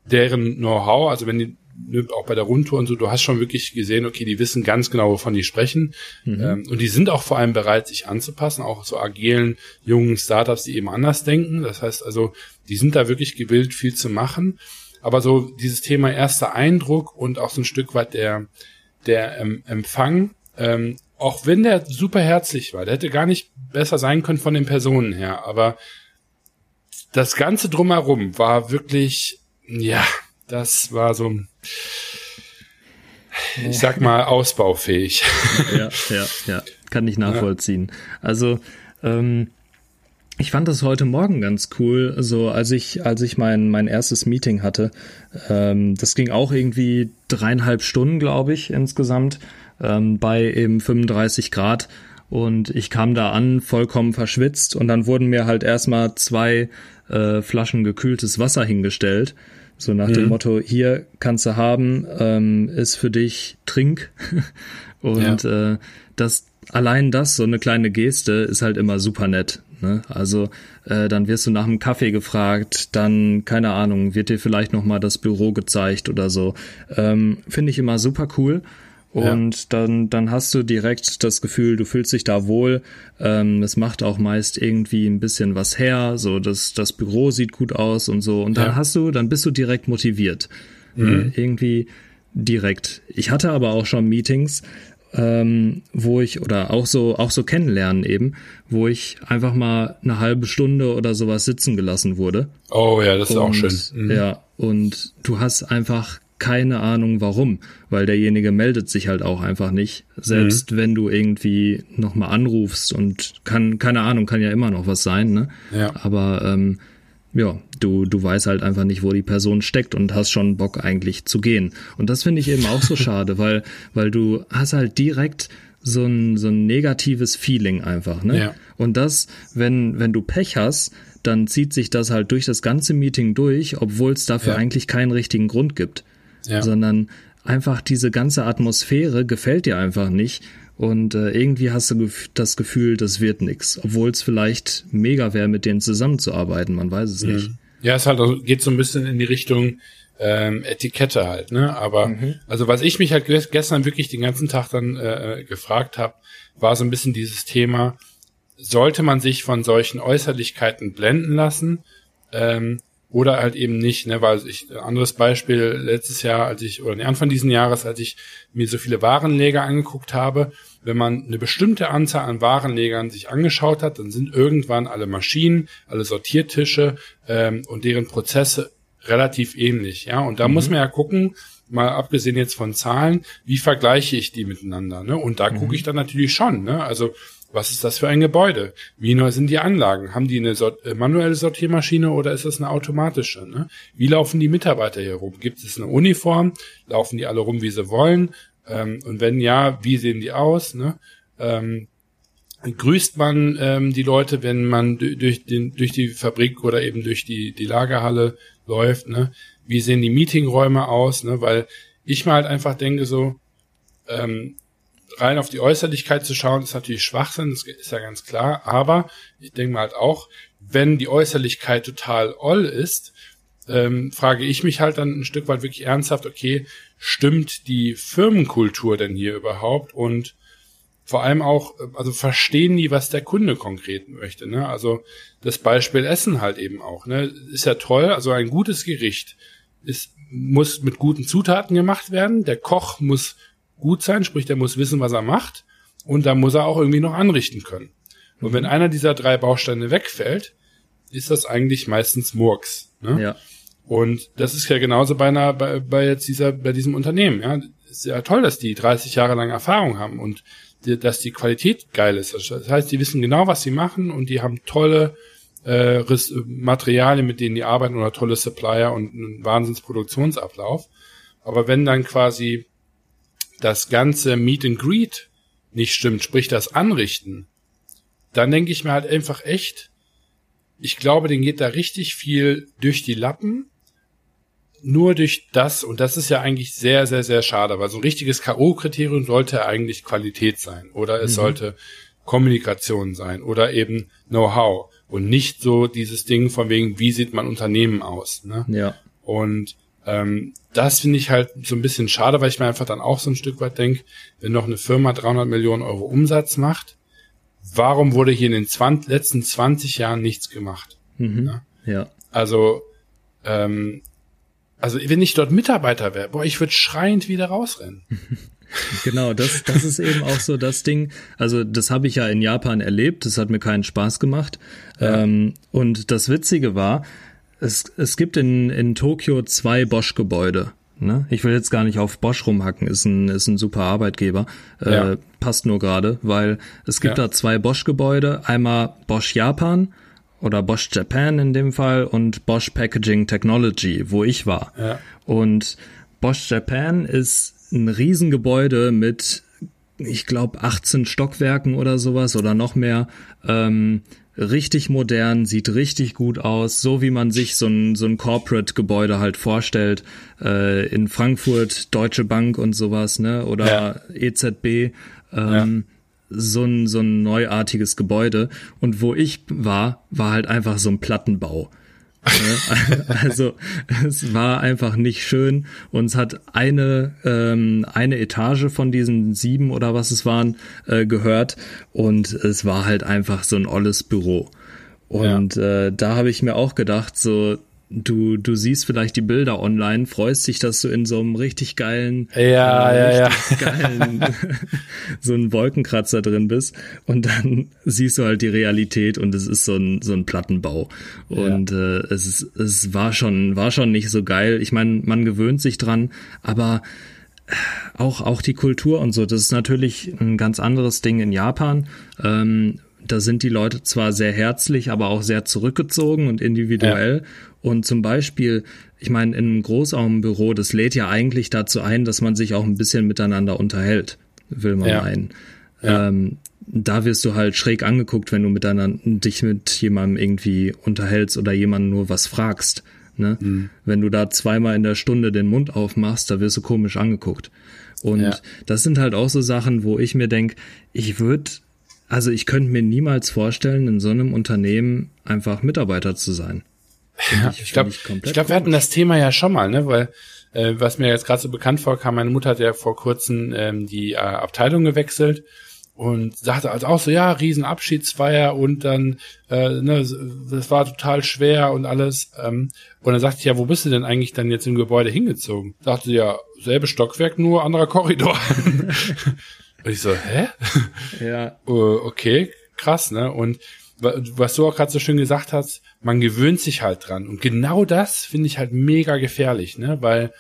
deren Know-how. Also wenn die auch bei der Rundtour und so, du hast schon wirklich gesehen, okay, die wissen ganz genau, wovon die sprechen. Mhm. Ähm, und die sind auch vor allem bereit, sich anzupassen, auch zu agilen, jungen Startups, die eben anders denken. Das heißt also, die sind da wirklich gewillt, viel zu machen. Aber so dieses Thema erster Eindruck und auch so ein Stück weit der, der ähm, Empfang, ähm, auch wenn der super herzlich war, der hätte gar nicht besser sein können von den Personen her, aber das Ganze drumherum war wirklich, ja, das war so, ich sag mal, ausbaufähig. Ja, ja, ja, kann ich nachvollziehen. Also, ähm, ich fand das heute Morgen ganz cool, so als ich als ich mein mein erstes Meeting hatte. Ähm, das ging auch irgendwie dreieinhalb Stunden, glaube ich, insgesamt ähm, bei eben 35 Grad und ich kam da an vollkommen verschwitzt und dann wurden mir halt erstmal zwei äh, Flaschen gekühltes Wasser hingestellt. So nach mhm. dem Motto, hier kannst du haben, ähm, ist für dich Trink. und ja. äh, das allein das, so eine kleine Geste, ist halt immer super nett. Ne? Also äh, dann wirst du nach einem Kaffee gefragt, dann, keine Ahnung, wird dir vielleicht nochmal das Büro gezeigt oder so. Ähm, Finde ich immer super cool. Und ja. dann, dann hast du direkt das Gefühl, du fühlst dich da wohl. Ähm, es macht auch meist irgendwie ein bisschen was her. So, das, das Büro sieht gut aus und so. Und dann ja. hast du, dann bist du direkt motiviert. Mhm. Äh, irgendwie direkt. Ich hatte aber auch schon Meetings, ähm, wo ich, oder auch so, auch so kennenlernen eben, wo ich einfach mal eine halbe Stunde oder sowas sitzen gelassen wurde. Oh ja, das ist und, auch schön. Mhm. Ja, und du hast einfach keine Ahnung warum, weil derjenige meldet sich halt auch einfach nicht. Selbst mhm. wenn du irgendwie nochmal anrufst und kann, keine Ahnung, kann ja immer noch was sein, ne? Ja. Aber ähm, ja, du, du weißt halt einfach nicht, wo die Person steckt und hast schon Bock eigentlich zu gehen. Und das finde ich eben auch so schade, weil, weil du hast halt direkt so ein, so ein negatives Feeling einfach, ne? Ja. Und das, wenn, wenn du Pech hast, dann zieht sich das halt durch das ganze Meeting durch, obwohl es dafür ja. eigentlich keinen richtigen Grund gibt ja. sondern einfach diese ganze Atmosphäre gefällt dir einfach nicht und äh, irgendwie hast du das Gefühl, das wird nix, obwohl es vielleicht mega wäre, mit denen zusammenzuarbeiten, man weiß es mhm. nicht. Ja, es halt also, geht so ein bisschen in die Richtung ähm, Etikette halt, ne? Aber mhm. also was ich mich halt gestern wirklich den ganzen Tag dann äh, gefragt habe, war so ein bisschen dieses Thema: Sollte man sich von solchen Äußerlichkeiten blenden lassen? Ähm, oder halt eben nicht, ne, weil ich, anderes Beispiel, letztes Jahr, als ich, oder Anfang diesen Jahres, als ich mir so viele Warenleger angeguckt habe, wenn man eine bestimmte Anzahl an Warenlegern sich angeschaut hat, dann sind irgendwann alle Maschinen, alle Sortiertische ähm, und deren Prozesse relativ ähnlich, ja. Und da mhm. muss man ja gucken, mal abgesehen jetzt von Zahlen, wie vergleiche ich die miteinander, ne? Und da mhm. gucke ich dann natürlich schon, ne? Also was ist das für ein Gebäude? Wie neu sind die Anlagen? Haben die eine Sort äh, manuelle Sortiermaschine oder ist das eine automatische? Ne? Wie laufen die Mitarbeiter hier rum? Gibt es eine Uniform? Laufen die alle rum, wie sie wollen? Ähm, und wenn ja, wie sehen die aus? Ne? Ähm, grüßt man ähm, die Leute, wenn man durch, den, durch die Fabrik oder eben durch die, die Lagerhalle läuft? Ne? Wie sehen die Meetingräume aus? Ne? Weil ich mal halt einfach denke so, ähm, rein auf die Äußerlichkeit zu schauen, ist natürlich Schwachsinn, das ist ja ganz klar. Aber ich denke mal halt auch, wenn die Äußerlichkeit total all ist, ähm, frage ich mich halt dann ein Stück weit wirklich ernsthaft, okay, stimmt die Firmenkultur denn hier überhaupt? Und vor allem auch, also verstehen die, was der Kunde konkret möchte. Ne? Also das Beispiel Essen halt eben auch. Ne? Ist ja toll, also ein gutes Gericht ist, muss mit guten Zutaten gemacht werden. Der Koch muss gut sein, sprich, der muss wissen, was er macht und da muss er auch irgendwie noch anrichten können. Und wenn einer dieser drei Bausteine wegfällt, ist das eigentlich meistens Murks. Ne? Ja. Und das ist ja genauso bei einer, bei, bei jetzt dieser, bei diesem Unternehmen. Ja, ist ja toll, dass die 30 Jahre lang Erfahrung haben und die, dass die Qualität geil ist. Das heißt, die wissen genau, was sie machen und die haben tolle äh, Materialien, mit denen die arbeiten oder tolle Supplier und einen Wahnsinnsproduktionsablauf. Aber wenn dann quasi das ganze Meet and Greet nicht stimmt, sprich das Anrichten, dann denke ich mir halt einfach echt, ich glaube, den geht da richtig viel durch die Lappen. Nur durch das, und das ist ja eigentlich sehr, sehr, sehr schade, weil so ein richtiges K.O.-Kriterium sollte eigentlich Qualität sein oder es mhm. sollte Kommunikation sein oder eben Know-how und nicht so dieses Ding von wegen, wie sieht man Unternehmen aus. Ne? Ja. Und ähm, das finde ich halt so ein bisschen schade, weil ich mir einfach dann auch so ein Stück weit denke, wenn noch eine Firma 300 Millionen Euro Umsatz macht, warum wurde hier in den 20, letzten 20 Jahren nichts gemacht? Mhm, ja? ja. Also, ähm, also wenn ich dort Mitarbeiter wäre, boah, ich würde schreiend wieder rausrennen. Genau, das, das ist eben auch so das Ding. Also das habe ich ja in Japan erlebt, das hat mir keinen Spaß gemacht. Ja. Ähm, und das Witzige war, es, es gibt in, in Tokio zwei Bosch-Gebäude. Ne? Ich will jetzt gar nicht auf Bosch rumhacken, ist ein, ist ein super Arbeitgeber. Äh, ja. Passt nur gerade, weil es gibt ja. da zwei Bosch-Gebäude. Einmal Bosch Japan oder Bosch Japan in dem Fall und Bosch Packaging Technology, wo ich war. Ja. Und Bosch Japan ist ein Riesengebäude mit, ich glaube, 18 Stockwerken oder sowas oder noch mehr. Ähm, richtig modern, sieht richtig gut aus, so wie man sich so ein, so ein Corporate-Gebäude halt vorstellt. Äh, in Frankfurt, Deutsche Bank und sowas, ne? Oder ja. EZB. Ähm, ja. So ein, so ein neuartiges Gebäude. Und wo ich war, war halt einfach so ein Plattenbau. Also es war einfach nicht schön. Uns hat eine ähm, eine Etage von diesen sieben oder was es waren äh, gehört und es war halt einfach so ein olles Büro. Und ja. äh, da habe ich mir auch gedacht, so du, du siehst vielleicht die Bilder online, freust dich, dass du in so einem richtig geilen, ja, äh, ja, ja. geilen, so ein Wolkenkratzer drin bist und dann siehst du halt die Realität und es ist so ein, so ein Plattenbau. Und ja. äh, es, ist, es war schon, war schon nicht so geil. Ich meine, man gewöhnt sich dran, aber auch, auch die Kultur und so, das ist natürlich ein ganz anderes Ding in Japan. Ähm, da sind die Leute zwar sehr herzlich, aber auch sehr zurückgezogen und individuell. Ja. Und zum Beispiel, ich meine, in einem Großraumbüro, das lädt ja eigentlich dazu ein, dass man sich auch ein bisschen miteinander unterhält, will man ja. meinen. Ja. Ähm, da wirst du halt schräg angeguckt, wenn du miteinander dich mit jemandem irgendwie unterhältst oder jemanden nur was fragst. Ne? Mhm. Wenn du da zweimal in der Stunde den Mund aufmachst, da wirst du komisch angeguckt. Und ja. das sind halt auch so Sachen, wo ich mir denk, ich würde, also ich könnte mir niemals vorstellen, in so einem Unternehmen einfach Mitarbeiter zu sein. Ja, ich glaube, ich, ich glaube, wir hatten das Thema ja schon mal, ne, weil äh, was mir jetzt gerade so bekannt vorkam, meine Mutter hat ja vor kurzem ähm, die äh, Abteilung gewechselt und sagte also auch so, ja, Riesenabschiedsfeier und dann, äh, ne, das war total schwer und alles. Ähm, und dann sagte ich, ja, wo bist du denn eigentlich dann jetzt im Gebäude hingezogen? Sagte sie, ja, selbe Stockwerk, nur anderer Korridor. und ich so, hä? Ja. uh, okay, krass, ne? Und was du auch gerade so schön gesagt hast, man gewöhnt sich halt dran. Und genau das finde ich halt mega gefährlich, ne? Weil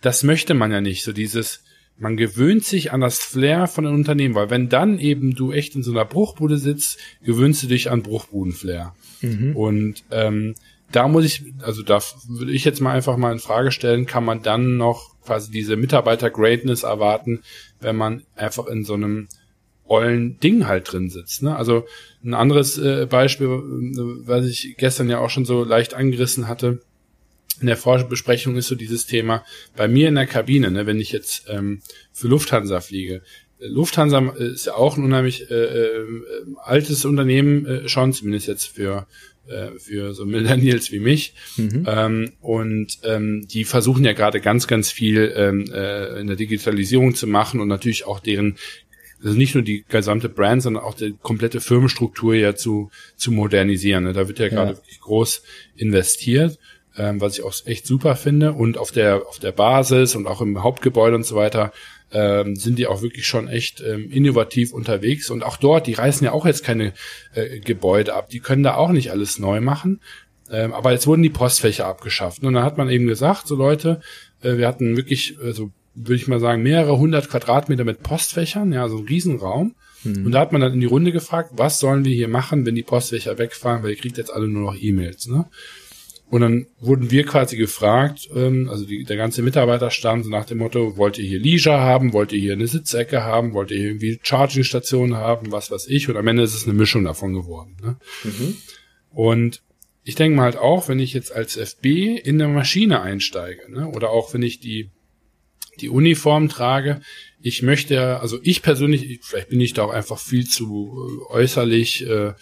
das möchte man ja nicht. So dieses, man gewöhnt sich an das Flair von einem Unternehmen, weil wenn dann eben du echt in so einer Bruchbude sitzt, gewöhnst du dich an Bruchbudenflair. Mhm. Und ähm, da muss ich, also da würde ich jetzt mal einfach mal in Frage stellen, kann man dann noch quasi diese Mitarbeiter-Greatness erwarten, wenn man einfach in so einem ollen Ding halt drin sitzt. Ne? Also ein anderes äh, Beispiel, äh, was ich gestern ja auch schon so leicht angerissen hatte, in der Vorbesprechung ist so dieses Thema bei mir in der Kabine, ne, wenn ich jetzt ähm, für Lufthansa fliege. Lufthansa ist ja auch ein unheimlich äh, äh, altes Unternehmen, äh, schon zumindest jetzt für äh, für so Millennials wie mich. Mhm. Ähm, und ähm, die versuchen ja gerade ganz, ganz viel ähm, äh, in der Digitalisierung zu machen und natürlich auch deren also nicht nur die gesamte Brand, sondern auch die komplette Firmenstruktur ja zu, zu modernisieren. Ne? Da wird ja, ja. gerade wirklich groß investiert, ähm, was ich auch echt super finde. Und auf der, auf der Basis und auch im Hauptgebäude und so weiter ähm, sind die auch wirklich schon echt ähm, innovativ unterwegs. Und auch dort, die reißen ja auch jetzt keine äh, Gebäude ab. Die können da auch nicht alles neu machen. Ähm, aber jetzt wurden die Postfächer abgeschafft. Und dann hat man eben gesagt, so Leute, äh, wir hatten wirklich, also würde ich mal sagen, mehrere hundert Quadratmeter mit Postfächern, ja, so ein Riesenraum. Mhm. Und da hat man dann in die Runde gefragt, was sollen wir hier machen, wenn die Postfächer wegfahren, weil ihr kriegt jetzt alle nur noch E-Mails, ne? Und dann wurden wir quasi gefragt, ähm, also die, der ganze Mitarbeiterstand nach dem Motto, wollt ihr hier Leisure haben, wollt ihr hier eine Sitzecke haben, wollt ihr hier irgendwie Charging-Stationen haben, was weiß ich. Und am Ende ist es eine Mischung davon geworden. Ne? Mhm. Und ich denke mal halt auch, wenn ich jetzt als FB in eine Maschine einsteige, ne, oder auch wenn ich die die Uniform trage. Ich möchte, also ich persönlich, vielleicht bin ich da auch einfach viel zu äh, äußerlich, äh,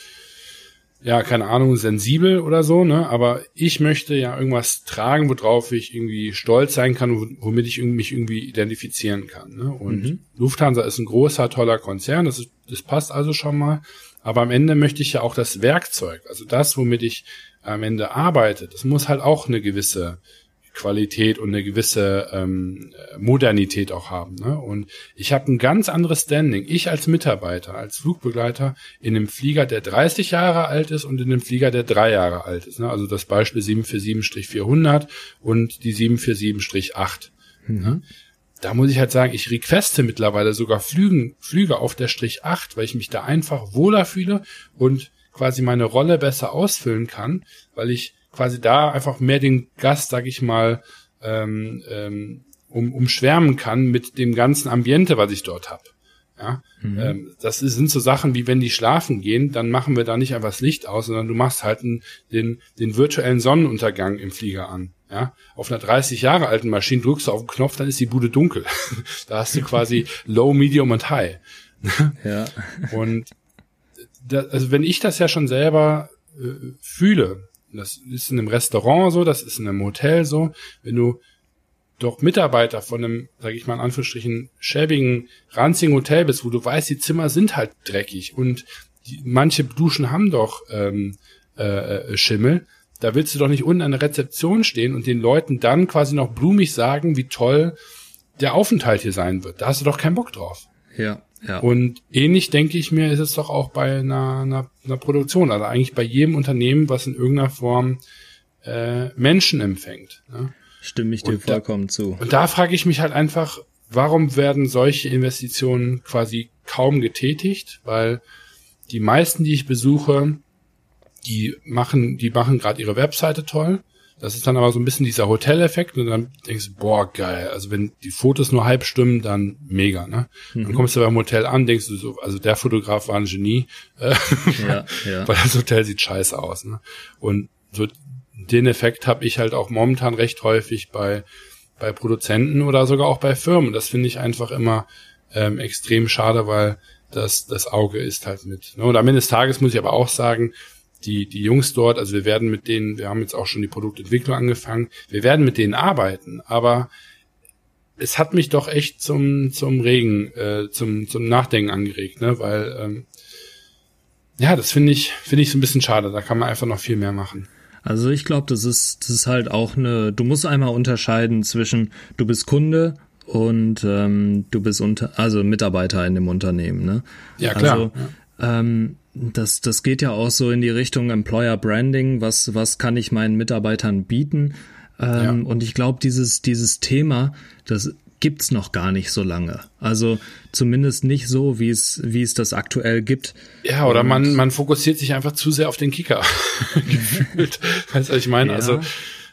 ja, keine Ahnung, sensibel oder so, ne? Aber ich möchte ja irgendwas tragen, worauf ich irgendwie stolz sein kann, womit ich mich irgendwie identifizieren kann. Ne? Und mhm. Lufthansa ist ein großer, toller Konzern, das, ist, das passt also schon mal. Aber am Ende möchte ich ja auch das Werkzeug, also das, womit ich am Ende arbeite, das muss halt auch eine gewisse Qualität und eine gewisse ähm, Modernität auch haben. Ne? Und ich habe ein ganz anderes Standing. Ich als Mitarbeiter, als Flugbegleiter in einem Flieger, der 30 Jahre alt ist und in einem Flieger, der drei Jahre alt ist. Ne? Also das Beispiel 747-400 und die 747-8. Mhm. Ne? Da muss ich halt sagen, ich requeste mittlerweile sogar Flügen, Flüge auf der Strich 8, weil ich mich da einfach wohler fühle und quasi meine Rolle besser ausfüllen kann, weil ich quasi da einfach mehr den Gast, sag ich mal, ähm, ähm, um, umschwärmen kann mit dem ganzen Ambiente, was ich dort habe. Ja, mhm. ähm, das ist, sind so Sachen wie wenn die schlafen gehen, dann machen wir da nicht einfach das Licht aus, sondern du machst halt einen, den, den virtuellen Sonnenuntergang im Flieger an. Ja, auf einer 30 Jahre alten Maschine drückst du auf den Knopf, dann ist die Bude dunkel. da hast du quasi Low, Medium und High. ja. Und da, also wenn ich das ja schon selber äh, fühle, das ist in einem Restaurant so, das ist in einem Hotel so, wenn du doch Mitarbeiter von einem, sage ich mal in Anführungsstrichen, schäbigen, ranzigen Hotel bist, wo du weißt, die Zimmer sind halt dreckig und die, manche Duschen haben doch ähm, äh, äh, Schimmel, da willst du doch nicht unten an der Rezeption stehen und den Leuten dann quasi noch blumig sagen, wie toll der Aufenthalt hier sein wird. Da hast du doch keinen Bock drauf. Ja. Ja. Und ähnlich denke ich mir, ist es doch auch bei einer, einer, einer Produktion, also eigentlich bei jedem Unternehmen, was in irgendeiner Form äh, Menschen empfängt. Ne? Stimme ich dir und vollkommen da, zu. Und da frage ich mich halt einfach, warum werden solche Investitionen quasi kaum getätigt? Weil die meisten, die ich besuche, die machen, die machen gerade ihre Webseite toll. Das ist dann aber so ein bisschen dieser Hoteleffekt und dann denkst du, boah, geil. Also wenn die Fotos nur halb stimmen, dann mega, ne? Mhm. Dann kommst du beim Hotel an, denkst du so, also der Fotograf war ein Genie, äh, ja, ja. weil das Hotel sieht scheiße aus, ne? Und so den Effekt habe ich halt auch momentan recht häufig bei bei Produzenten oder sogar auch bei Firmen. Das finde ich einfach immer ähm, extrem schade, weil das das Auge ist halt mit. Ne? Und am Ende des Tages muss ich aber auch sagen, die, die Jungs dort, also wir werden mit denen, wir haben jetzt auch schon die Produktentwicklung angefangen, wir werden mit denen arbeiten, aber es hat mich doch echt zum, zum Regen, äh, zum, zum Nachdenken angeregt, ne? Weil ähm, ja, das finde ich, finde ich so ein bisschen schade. Da kann man einfach noch viel mehr machen. Also ich glaube, das ist, das ist halt auch eine, du musst einmal unterscheiden zwischen, du bist Kunde und ähm, du bist unter, also Mitarbeiter in dem Unternehmen, ne? Ja, klar. Also, ja. Ähm, das, das geht ja auch so in die Richtung Employer Branding. Was, was kann ich meinen Mitarbeitern bieten? Ähm, ja. Und ich glaube, dieses, dieses Thema, das gibt's noch gar nicht so lange. Also zumindest nicht so, wie es, wie es das aktuell gibt. Ja, oder man, man fokussiert sich einfach zu sehr auf den Kicker. Gefühlt. Weißt du, was ich meine? Ja. Also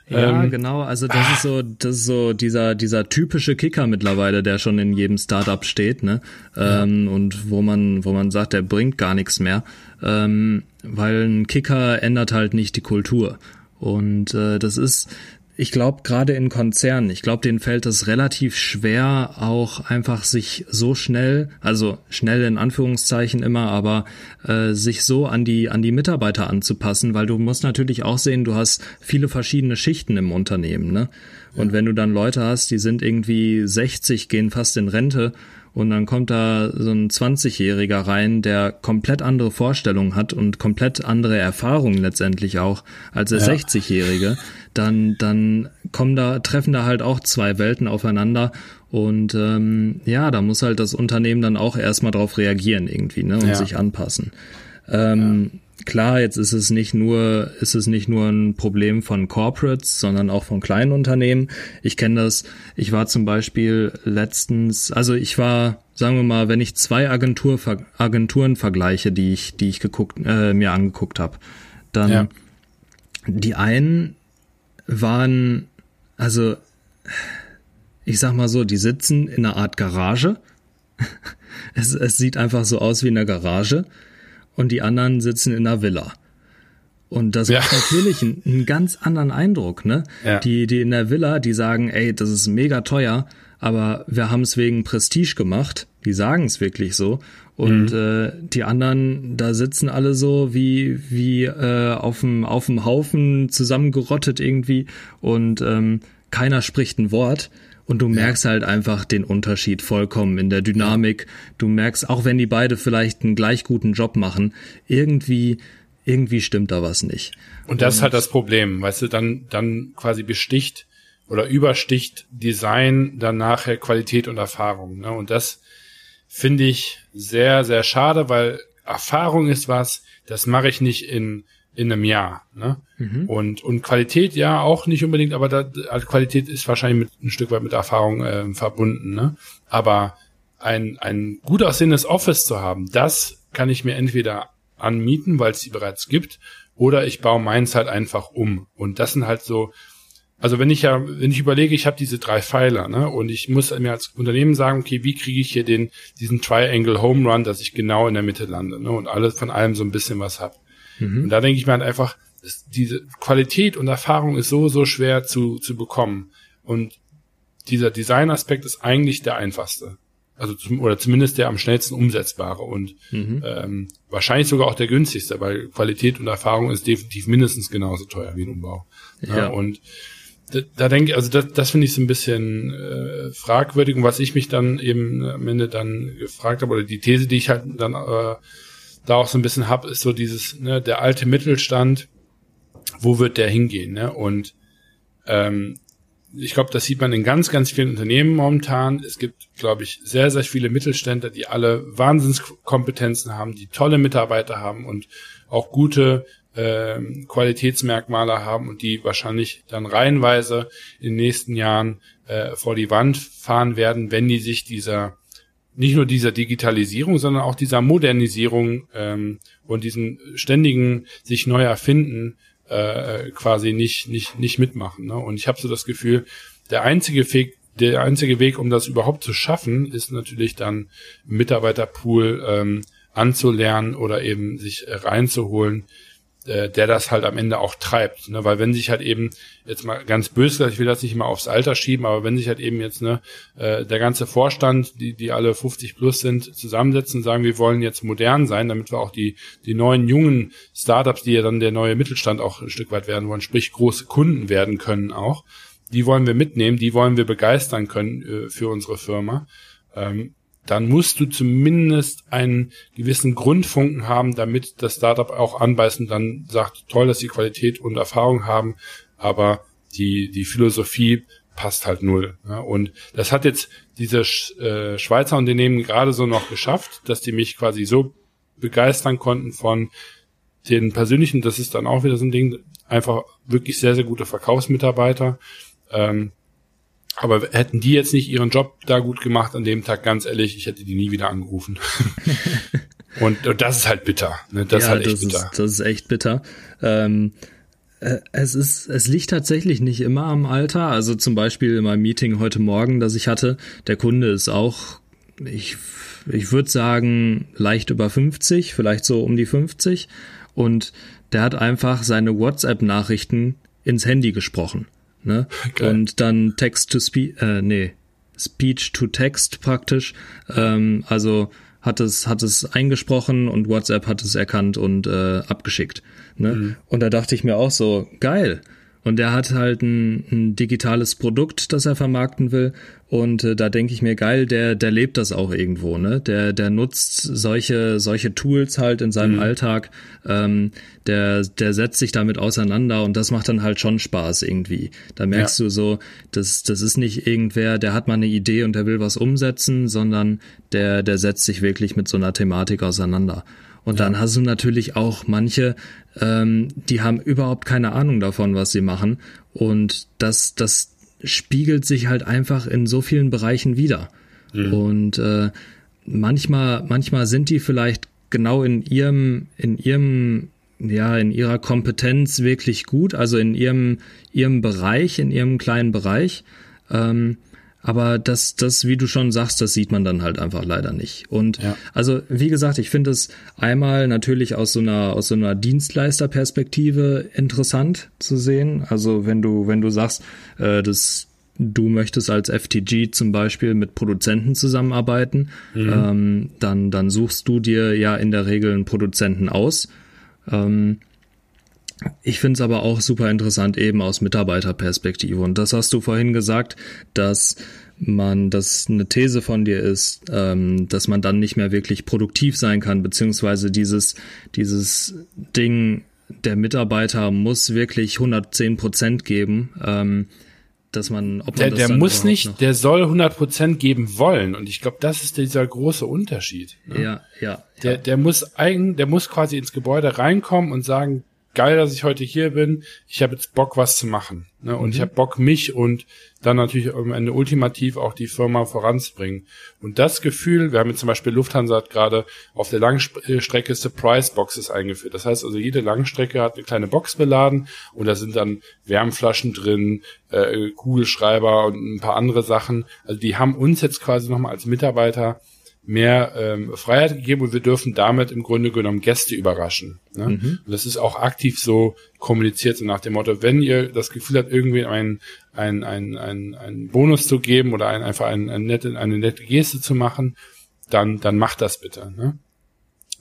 ja, ähm, genau. Also das ist so, das ist so dieser dieser typische Kicker mittlerweile, der schon in jedem Startup steht, ne? Ähm, und wo man wo man sagt, der bringt gar nichts mehr, ähm, weil ein Kicker ändert halt nicht die Kultur. Und äh, das ist ich glaube, gerade in Konzernen, ich glaube, denen fällt es relativ schwer, auch einfach sich so schnell, also schnell in Anführungszeichen immer, aber äh, sich so an die an die Mitarbeiter anzupassen, weil du musst natürlich auch sehen, du hast viele verschiedene Schichten im Unternehmen, ne? Und wenn du dann Leute hast, die sind irgendwie 60, gehen fast in Rente und dann kommt da so ein 20-Jähriger rein, der komplett andere Vorstellungen hat und komplett andere Erfahrungen letztendlich auch als der ja. 60-Jährige, dann, dann kommen da, treffen da halt auch zwei Welten aufeinander und ähm, ja, da muss halt das Unternehmen dann auch erstmal drauf reagieren irgendwie, ne, und ja. sich anpassen. Ähm, ja klar, jetzt ist es nicht nur, ist es nicht nur ein Problem von Corporates, sondern auch von kleinen Unternehmen. Ich kenne das, ich war zum Beispiel letztens, also ich war, sagen wir mal, wenn ich zwei Agentur, Agenturen vergleiche, die ich, die ich geguckt, äh, mir angeguckt habe, dann ja. die einen waren, also ich sag mal so, die sitzen in einer Art Garage. es, es sieht einfach so aus wie in einer Garage und die anderen sitzen in einer Villa. Und das ja. macht natürlich einen, einen, ganz anderen Eindruck, ne? Ja. Die, die in der Villa, die sagen, ey, das ist mega teuer, aber wir haben es wegen Prestige gemacht. Die sagen es wirklich so. Und mhm. äh, die anderen, da sitzen alle so wie wie äh, auf dem auf dem Haufen zusammengerottet irgendwie und ähm, keiner spricht ein Wort. Und du merkst ja. halt einfach den Unterschied vollkommen in der Dynamik. Du merkst, auch wenn die beide vielleicht einen gleich guten Job machen, irgendwie, irgendwie stimmt da was nicht. Und das Und, ist halt das Problem, weißt du, dann, dann quasi besticht oder übersticht Design dann nachher Qualität und Erfahrung. Ne? Und das finde ich sehr, sehr schade, weil Erfahrung ist was, das mache ich nicht in in einem Jahr. Ne? Mhm. Und, und Qualität ja auch nicht unbedingt, aber da, also Qualität ist wahrscheinlich mit, ein Stück weit mit Erfahrung äh, verbunden. Ne? Aber ein, ein gut aussehendes Office zu haben, das kann ich mir entweder anmieten, weil es die bereits gibt, oder ich baue meins halt einfach um. Und das sind halt so, also wenn ich ja, wenn ich überlege, ich habe diese drei Pfeiler, ne, und ich muss mir als Unternehmen sagen, okay, wie kriege ich hier den, diesen Triangle Home Run, dass ich genau in der Mitte lande, ne, und alles von allem so ein bisschen was hab. Mhm. Und da denke ich mir halt einfach, diese Qualität und Erfahrung ist so, so schwer zu, zu bekommen. Und dieser Designaspekt ist eigentlich der einfachste. Also zum, oder zumindest der am schnellsten umsetzbare und mhm. ähm, wahrscheinlich sogar auch der günstigste, weil Qualität und Erfahrung ist definitiv mindestens genauso teuer wie ein Umbau. Ja. ja und da, da denke ich, also das, das finde ich so ein bisschen äh, fragwürdig und was ich mich dann eben am Ende dann gefragt habe oder die These, die ich halt dann äh, da auch so ein bisschen hab, ist so dieses, ne, der alte Mittelstand, wo wird der hingehen, ne? Und ähm, ich glaube, das sieht man in ganz, ganz vielen Unternehmen momentan. Es gibt, glaube ich, sehr, sehr viele Mittelständler, die alle Wahnsinnskompetenzen haben, die tolle Mitarbeiter haben und auch gute äh, Qualitätsmerkmale haben und die wahrscheinlich dann reihenweise in den nächsten Jahren äh, vor die Wand fahren werden, wenn die sich dieser nicht nur dieser Digitalisierung, sondern auch dieser Modernisierung ähm, und diesem ständigen sich neu erfinden äh, quasi nicht nicht nicht mitmachen. Ne? Und ich habe so das Gefühl, der einzige Weg, der einzige Weg, um das überhaupt zu schaffen, ist natürlich dann Mitarbeiterpool ähm, anzulernen oder eben sich reinzuholen, äh, der das halt am Ende auch treibt. Ne? Weil wenn sich halt eben, jetzt mal ganz böse, ich will das nicht mal aufs Alter schieben, aber wenn sich halt eben jetzt ne, äh, der ganze Vorstand, die, die alle 50 plus sind, zusammensetzen und sagen, wir wollen jetzt modern sein, damit wir auch die, die neuen jungen Startups, die ja dann der neue Mittelstand auch ein Stück weit werden wollen, sprich große Kunden werden können auch, die wollen wir mitnehmen, die wollen wir begeistern können äh, für unsere Firma. Ähm, dann musst du zumindest einen gewissen Grundfunken haben, damit das Startup auch anbeißt und dann sagt, toll, dass sie Qualität und Erfahrung haben, aber die, die Philosophie passt halt null. Ja. Und das hat jetzt diese äh, Schweizer Unternehmen gerade so noch geschafft, dass die mich quasi so begeistern konnten von den persönlichen, das ist dann auch wieder so ein Ding, einfach wirklich sehr, sehr gute Verkaufsmitarbeiter. Ähm, aber hätten die jetzt nicht ihren Job da gut gemacht an dem Tag, ganz ehrlich, ich hätte die nie wieder angerufen. und, und, das ist halt bitter. Ne? Das ja, ist halt echt das bitter. Ist, das ist echt bitter. Ähm, äh, es ist, es liegt tatsächlich nicht immer am Alter. Also zum Beispiel in meinem Meeting heute Morgen, das ich hatte, der Kunde ist auch, ich, ich würde sagen, leicht über 50, vielleicht so um die 50. Und der hat einfach seine WhatsApp-Nachrichten ins Handy gesprochen. Ne? Okay. Und dann Text to Speech, äh, nee, Speech to Text praktisch. Ähm, also hat es, hat es eingesprochen und WhatsApp hat es erkannt und äh, abgeschickt. Ne? Mhm. Und da dachte ich mir auch so, geil. Und er hat halt ein, ein digitales Produkt, das er vermarkten will. Und äh, da denke ich mir, geil, der, der lebt das auch irgendwo, ne? Der, der nutzt solche, solche Tools halt in seinem mhm. Alltag. Ähm, der, der setzt sich damit auseinander und das macht dann halt schon Spaß irgendwie. Da merkst ja. du so, das, das ist nicht irgendwer, der hat mal eine Idee und der will was umsetzen, sondern der, der setzt sich wirklich mit so einer Thematik auseinander. Und dann hast du natürlich auch manche, ähm, die haben überhaupt keine Ahnung davon, was sie machen. Und das, das spiegelt sich halt einfach in so vielen Bereichen wieder. Mhm. Und äh, manchmal, manchmal sind die vielleicht genau in ihrem, in ihrem, ja, in ihrer Kompetenz wirklich gut, also in ihrem, ihrem Bereich, in ihrem kleinen Bereich. Ähm, aber das, das, wie du schon sagst, das sieht man dann halt einfach leider nicht. Und ja. also, wie gesagt, ich finde es einmal natürlich aus so einer, aus so einer Dienstleisterperspektive interessant zu sehen. Also wenn du, wenn du sagst, äh, das, du möchtest als FTG zum Beispiel mit Produzenten zusammenarbeiten, mhm. ähm, dann, dann suchst du dir ja in der Regel einen Produzenten aus. Ähm, ich finde es aber auch super interessant eben aus Mitarbeiterperspektive. Und das hast du vorhin gesagt, dass man, dass eine These von dir ist, ähm, dass man dann nicht mehr wirklich produktiv sein kann, beziehungsweise dieses, dieses Ding, der Mitarbeiter muss wirklich 110 Prozent geben. Ähm, dass man, ob man der, das der muss nicht, noch- der soll 100% geben wollen. Und ich glaube, das ist dieser große Unterschied. Ne? Ja, ja. Der, der muss eigen, der muss quasi ins Gebäude reinkommen und sagen, geil, dass ich heute hier bin. Ich habe jetzt Bock, was zu machen. Ne? Und ich habe Bock, mich und dann natürlich am Ende ultimativ auch die Firma voranzubringen. Und das Gefühl, wir haben jetzt zum Beispiel Lufthansa hat gerade auf der Langstrecke Surprise Boxes eingeführt. Das heißt also, jede Langstrecke hat eine kleine Box beladen und da sind dann Wärmflaschen drin, äh, Kugelschreiber und ein paar andere Sachen. Also die haben uns jetzt quasi nochmal als Mitarbeiter mehr ähm, Freiheit gegeben und wir dürfen damit im Grunde genommen Gäste überraschen. Ne? Und das ist auch aktiv so kommuniziert, so nach dem Motto, wenn ihr das Gefühl habt, irgendwie einen ein, ein, ein, ein Bonus zu geben oder ein, einfach ein, ein nette, eine nette Geste zu machen, dann, dann macht das bitte. Ne?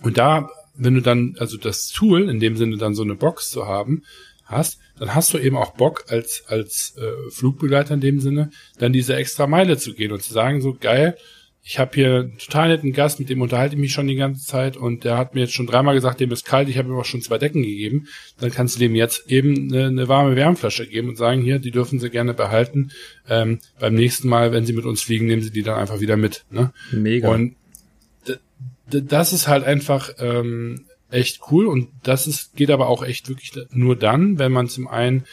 Und da, wenn du dann, also das Tool, in dem Sinne dann so eine Box zu haben, hast, dann hast du eben auch Bock als, als äh, Flugbegleiter in dem Sinne, dann diese extra Meile zu gehen und zu sagen, so geil, ich habe hier einen total netten Gast, mit dem unterhalte ich mich schon die ganze Zeit und der hat mir jetzt schon dreimal gesagt, dem ist kalt, ich habe ihm auch schon zwei Decken gegeben. Dann kannst du dem jetzt eben eine, eine warme Wärmflasche geben und sagen, hier, die dürfen sie gerne behalten. Ähm, beim nächsten Mal, wenn sie mit uns fliegen, nehmen sie die dann einfach wieder mit. Ne? Mega. Und das ist halt einfach ähm, echt cool und das ist, geht aber auch echt wirklich nur dann, wenn man zum einen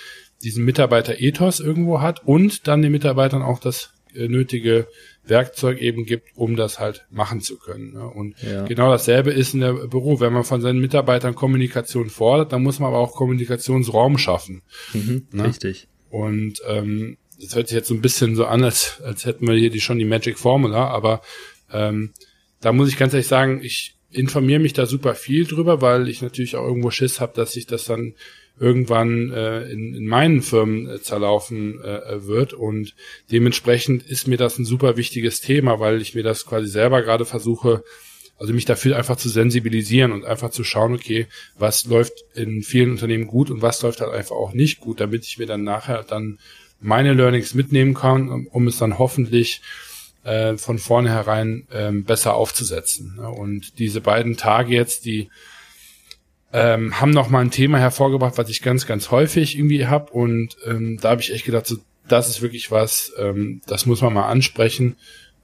diesen Mitarbeiter-Ethos irgendwo hat und dann den Mitarbeitern auch das äh, nötige Werkzeug eben gibt, um das halt machen zu können. Ne? Und Ja. genau dasselbe ist in der Büro. Wenn man von seinen Mitarbeitern Kommunikation fordert, dann muss man aber auch Kommunikationsraum schaffen. mhm, ne? Richtig. Und ähm, das hört sich jetzt so ein bisschen so an, als, als hätten wir hier die schon die Magic Formula, aber ähm, da muss ich ganz ehrlich sagen, ich informiere mich da super viel drüber, weil ich natürlich auch irgendwo Schiss habe, dass sich das dann irgendwann äh, in, in meinen Firmen äh, zerlaufen äh, wird und dementsprechend ist mir das ein super wichtiges Thema, weil ich mir das quasi selber gerade versuche, also mich dafür einfach zu sensibilisieren und einfach zu schauen, okay, was läuft in vielen Unternehmen gut und was läuft halt einfach auch nicht gut, damit ich mir dann nachher dann meine Learnings mitnehmen kann, um, um es dann hoffentlich äh, von vornherein ähm, besser aufzusetzen. Und diese beiden Tage jetzt, die ähm, haben noch mal ein Thema hervorgebracht, was ich ganz, ganz häufig irgendwie habe. Und ähm, da habe ich echt gedacht, so, das ist wirklich was, ähm, das muss man mal ansprechen,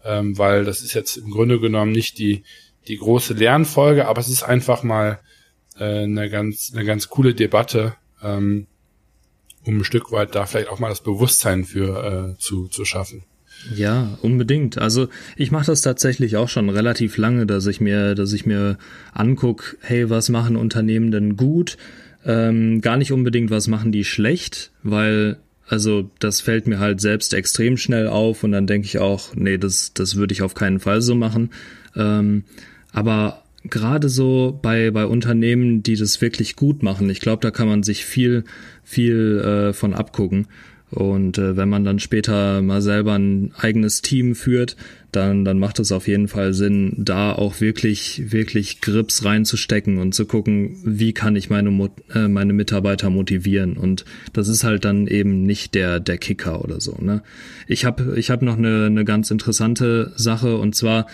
ähm, weil das ist jetzt im Grunde genommen nicht die, die große Lernfolge, aber es ist einfach mal äh, eine ganz, eine ganz coole Debatte, ähm, um ein Stück weit da vielleicht auch mal das Bewusstsein für äh, zu, zu schaffen. Ja, unbedingt. Also ich mache das tatsächlich auch schon relativ lange, dass ich mir, dass ich mir anguck, hey, was machen Unternehmen denn gut? Ähm, gar nicht unbedingt, was machen die schlecht, weil also das fällt mir halt selbst extrem schnell auf und dann denke ich auch, nee, das, das würde ich auf keinen Fall so machen. Ähm, aber gerade so bei, bei Unternehmen, die das wirklich gut machen, ich glaube, da kann man sich viel, viel äh, von abgucken. Und äh, wenn man dann später mal selber ein eigenes Team führt, dann, dann macht es auf jeden Fall Sinn, da auch wirklich, wirklich Grips reinzustecken und zu gucken, wie kann ich meine, äh, meine Mitarbeiter motivieren. Und das ist halt dann eben nicht der, der Kicker oder so. Ne? Ich habe ich hab noch eine, eine ganz interessante Sache und zwar,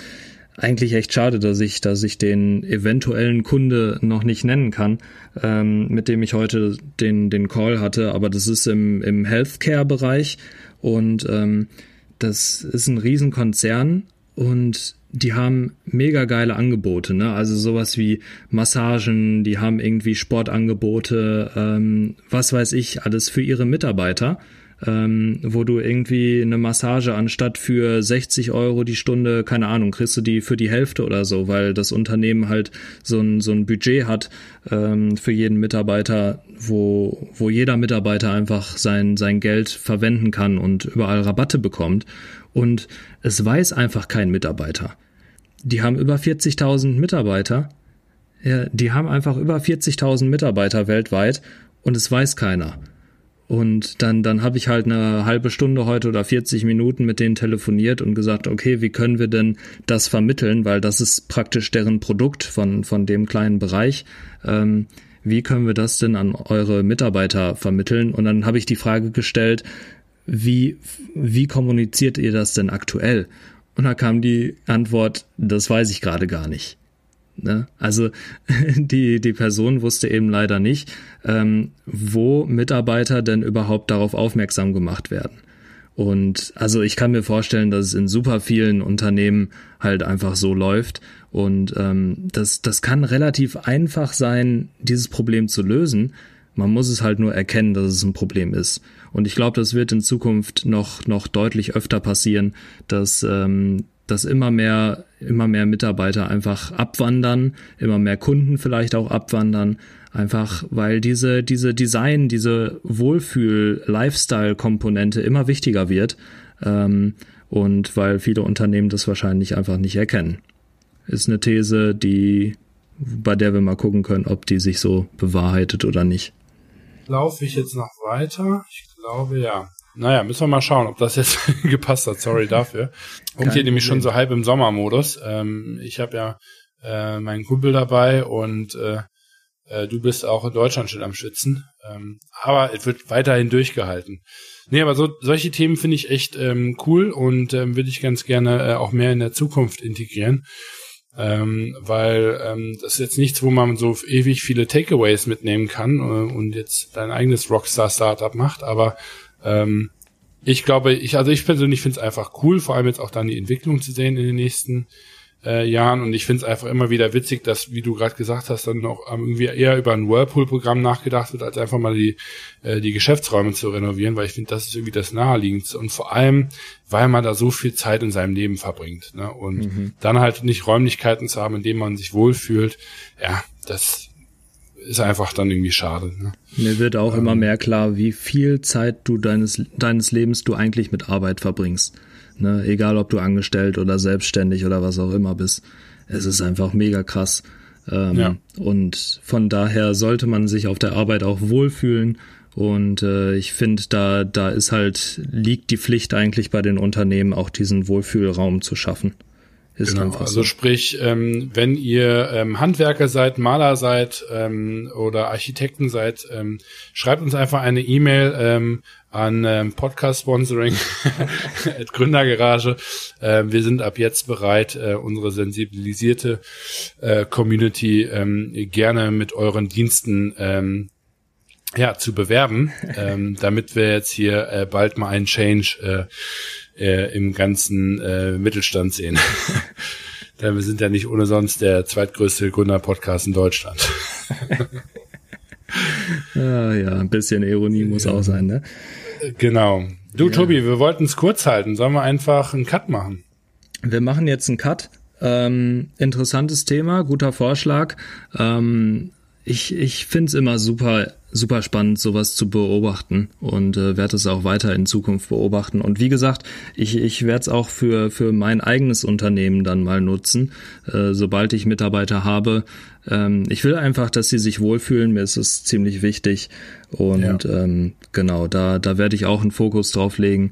eigentlich echt schade, dass ich, dass ich den eventuellen Kunde noch nicht nennen kann, ähm, mit dem ich heute den, den Call hatte, aber das ist im, im Healthcare-Bereich und ähm, das ist ein Riesenkonzern und die haben mega geile Angebote, ne? Also sowas wie Massagen, die haben irgendwie Sportangebote, ähm, was weiß ich, alles für ihre Mitarbeiter ähm, wo du irgendwie eine Massage anstatt für 60 Euro die Stunde, keine Ahnung, kriegst du die für die Hälfte oder so, weil das Unternehmen halt so ein, so ein Budget hat ähm, für jeden Mitarbeiter, wo, wo jeder Mitarbeiter einfach sein, sein Geld verwenden kann und überall Rabatte bekommt. Und es weiß einfach kein Mitarbeiter. Die haben über 40.000 Mitarbeiter. Ja, die haben einfach über 40.000 Mitarbeiter weltweit und es weiß keiner. Und dann, dann habe ich halt eine halbe Stunde heute oder 40 Minuten mit denen telefoniert und gesagt, okay, wie können wir denn das vermitteln, weil das ist praktisch deren Produkt von, von dem kleinen Bereich. Ähm, wie können wir das denn an eure Mitarbeiter vermitteln? Und dann habe ich die Frage gestellt, wie, wie kommuniziert ihr das denn aktuell? Und da kam die Antwort, das weiß ich gerade gar nicht. Ne? Also die, die Person wusste eben leider nicht, ähm, wo Mitarbeiter denn überhaupt darauf aufmerksam gemacht werden. Und also ich kann mir vorstellen, dass es in super vielen Unternehmen halt einfach so läuft. Und ähm, das, das kann relativ einfach sein, dieses Problem zu lösen. Man muss es halt nur erkennen, dass es ein Problem ist. Und ich glaube, das wird in Zukunft noch, noch deutlich öfter passieren, dass, ähm, dass immer mehr, immer mehr Mitarbeiter einfach abwandern, immer mehr Kunden vielleicht auch abwandern, einfach weil diese, diese Design, diese Wohlfühl-Lifestyle-Komponente immer wichtiger wird ähm, und weil viele Unternehmen das wahrscheinlich einfach nicht erkennen. Ist eine These, die, bei der wir mal gucken können, ob die sich so bewahrheitet oder nicht. Laufe ich jetzt noch weiter? Ich glaube ja. Naja, müssen wir mal schauen, ob das jetzt gepasst hat. Sorry dafür. Und hier nämlich schon so halb im Sommermodus. Ähm, ich habe ja äh, meinen Kumpel dabei und äh, äh, du bist auch in Deutschland schon am Schwitzen. Ähm, aber es wird weiterhin durchgehalten. Nee, aber so, solche Themen finde ich echt ähm, cool und ähm, würde ich ganz gerne äh, auch mehr in der Zukunft integrieren. Ähm, weil ähm, das ist jetzt nichts, wo man so ewig viele Takeaways mitnehmen kann äh, und jetzt dein eigenes Rockstar-Startup macht, aber ähm, ich glaube, ich, also ich persönlich finde es einfach cool, vor allem jetzt auch dann die Entwicklung zu sehen in den nächsten äh, Jahren. Und ich finde es einfach immer wieder witzig, dass, wie du gerade gesagt hast, dann noch irgendwie eher über ein Whirlpool-Programm nachgedacht wird, als einfach mal die, äh, die Geschäftsräume zu renovieren, weil ich finde, das ist irgendwie das Naheliegendste. Und vor allem, weil man da so viel Zeit in seinem Leben verbringt. Ne? Und mhm. dann halt nicht Räumlichkeiten zu haben, in denen man sich wohlfühlt, ja, das ist einfach dann irgendwie schade. Ne? Mir wird auch ähm, immer mehr klar, wie viel Zeit du deines, deines Lebens du eigentlich mit Arbeit verbringst. Ne? Egal, ob du angestellt oder selbstständig oder was auch immer bist. Es ist einfach mega krass. Ähm, ja. Und von daher sollte man sich auf der Arbeit auch wohlfühlen. Und äh, ich finde, da, da ist halt, liegt die Pflicht eigentlich bei den Unternehmen, auch diesen Wohlfühlraum zu schaffen. Ist genau, also so. sprich, ähm, wenn ihr ähm, Handwerker seid, Maler seid ähm, oder Architekten seid, ähm, schreibt uns einfach eine E-Mail ähm, an ähm, Podcast-Sponsoring Gründergarage. Äh, wir sind ab jetzt bereit, äh, unsere sensibilisierte äh, Community ähm, gerne mit euren Diensten ähm, ja, zu bewerben, ähm, damit wir jetzt hier äh, bald mal einen Change äh, äh, im ganzen äh, Mittelstand sehen. Denn wir sind ja nicht ohne sonst der zweitgrößte Gründer-Podcast in Deutschland. ja, ja, ein bisschen Ironie muss auch sein, ne? Genau. Du, ja. Tobi, wir wollten es kurz halten. Sollen wir einfach einen Cut machen? Wir machen jetzt einen Cut. Ähm, interessantes Thema, guter Vorschlag. Ähm, ich ich finde es immer super super spannend, sowas zu beobachten und äh, werde es auch weiter in Zukunft beobachten. Und wie gesagt, ich, ich werde es auch für, für mein eigenes Unternehmen dann mal nutzen, äh, sobald ich Mitarbeiter habe. Ähm, ich will einfach, dass sie sich wohlfühlen. Mir ist es ziemlich wichtig. Und ja. ähm, genau, da, da werde ich auch einen Fokus drauf legen.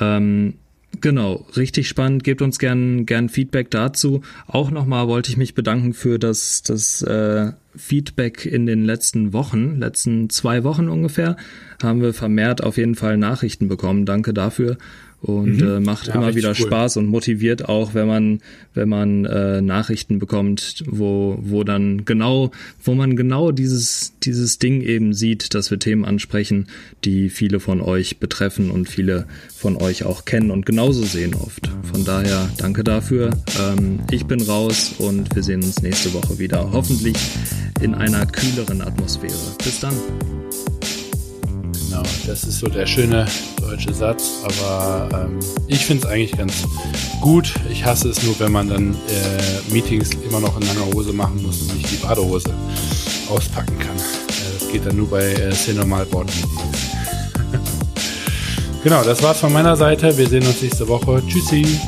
Ähm, Genau, richtig spannend. Gebt uns gern, gern Feedback dazu. Auch nochmal wollte ich mich bedanken für das, das äh, Feedback in den letzten Wochen, letzten zwei Wochen ungefähr, haben wir vermehrt auf jeden Fall Nachrichten bekommen. Danke dafür und mhm. äh, macht ja, immer wieder cool. Spaß und motiviert auch, wenn man wenn man äh, Nachrichten bekommt, wo wo dann genau wo man genau dieses dieses Ding eben sieht, dass wir Themen ansprechen, die viele von euch betreffen und viele von euch auch kennen und genauso sehen oft. Von daher danke dafür. Ähm, ich bin raus und wir sehen uns nächste Woche wieder, hoffentlich in einer kühleren Atmosphäre. Bis dann. Genau, das ist so der schöne deutsche Satz, aber ähm, ich finde es eigentlich ganz gut. Ich hasse es nur, wenn man dann äh, Meetings immer noch in langer Hose machen muss und nicht die Badehose auspacken kann. Äh, das geht dann nur bei äh, C-Normal Board Meetings. genau, das war's von meiner Seite. Wir sehen uns nächste Woche. Tschüssi.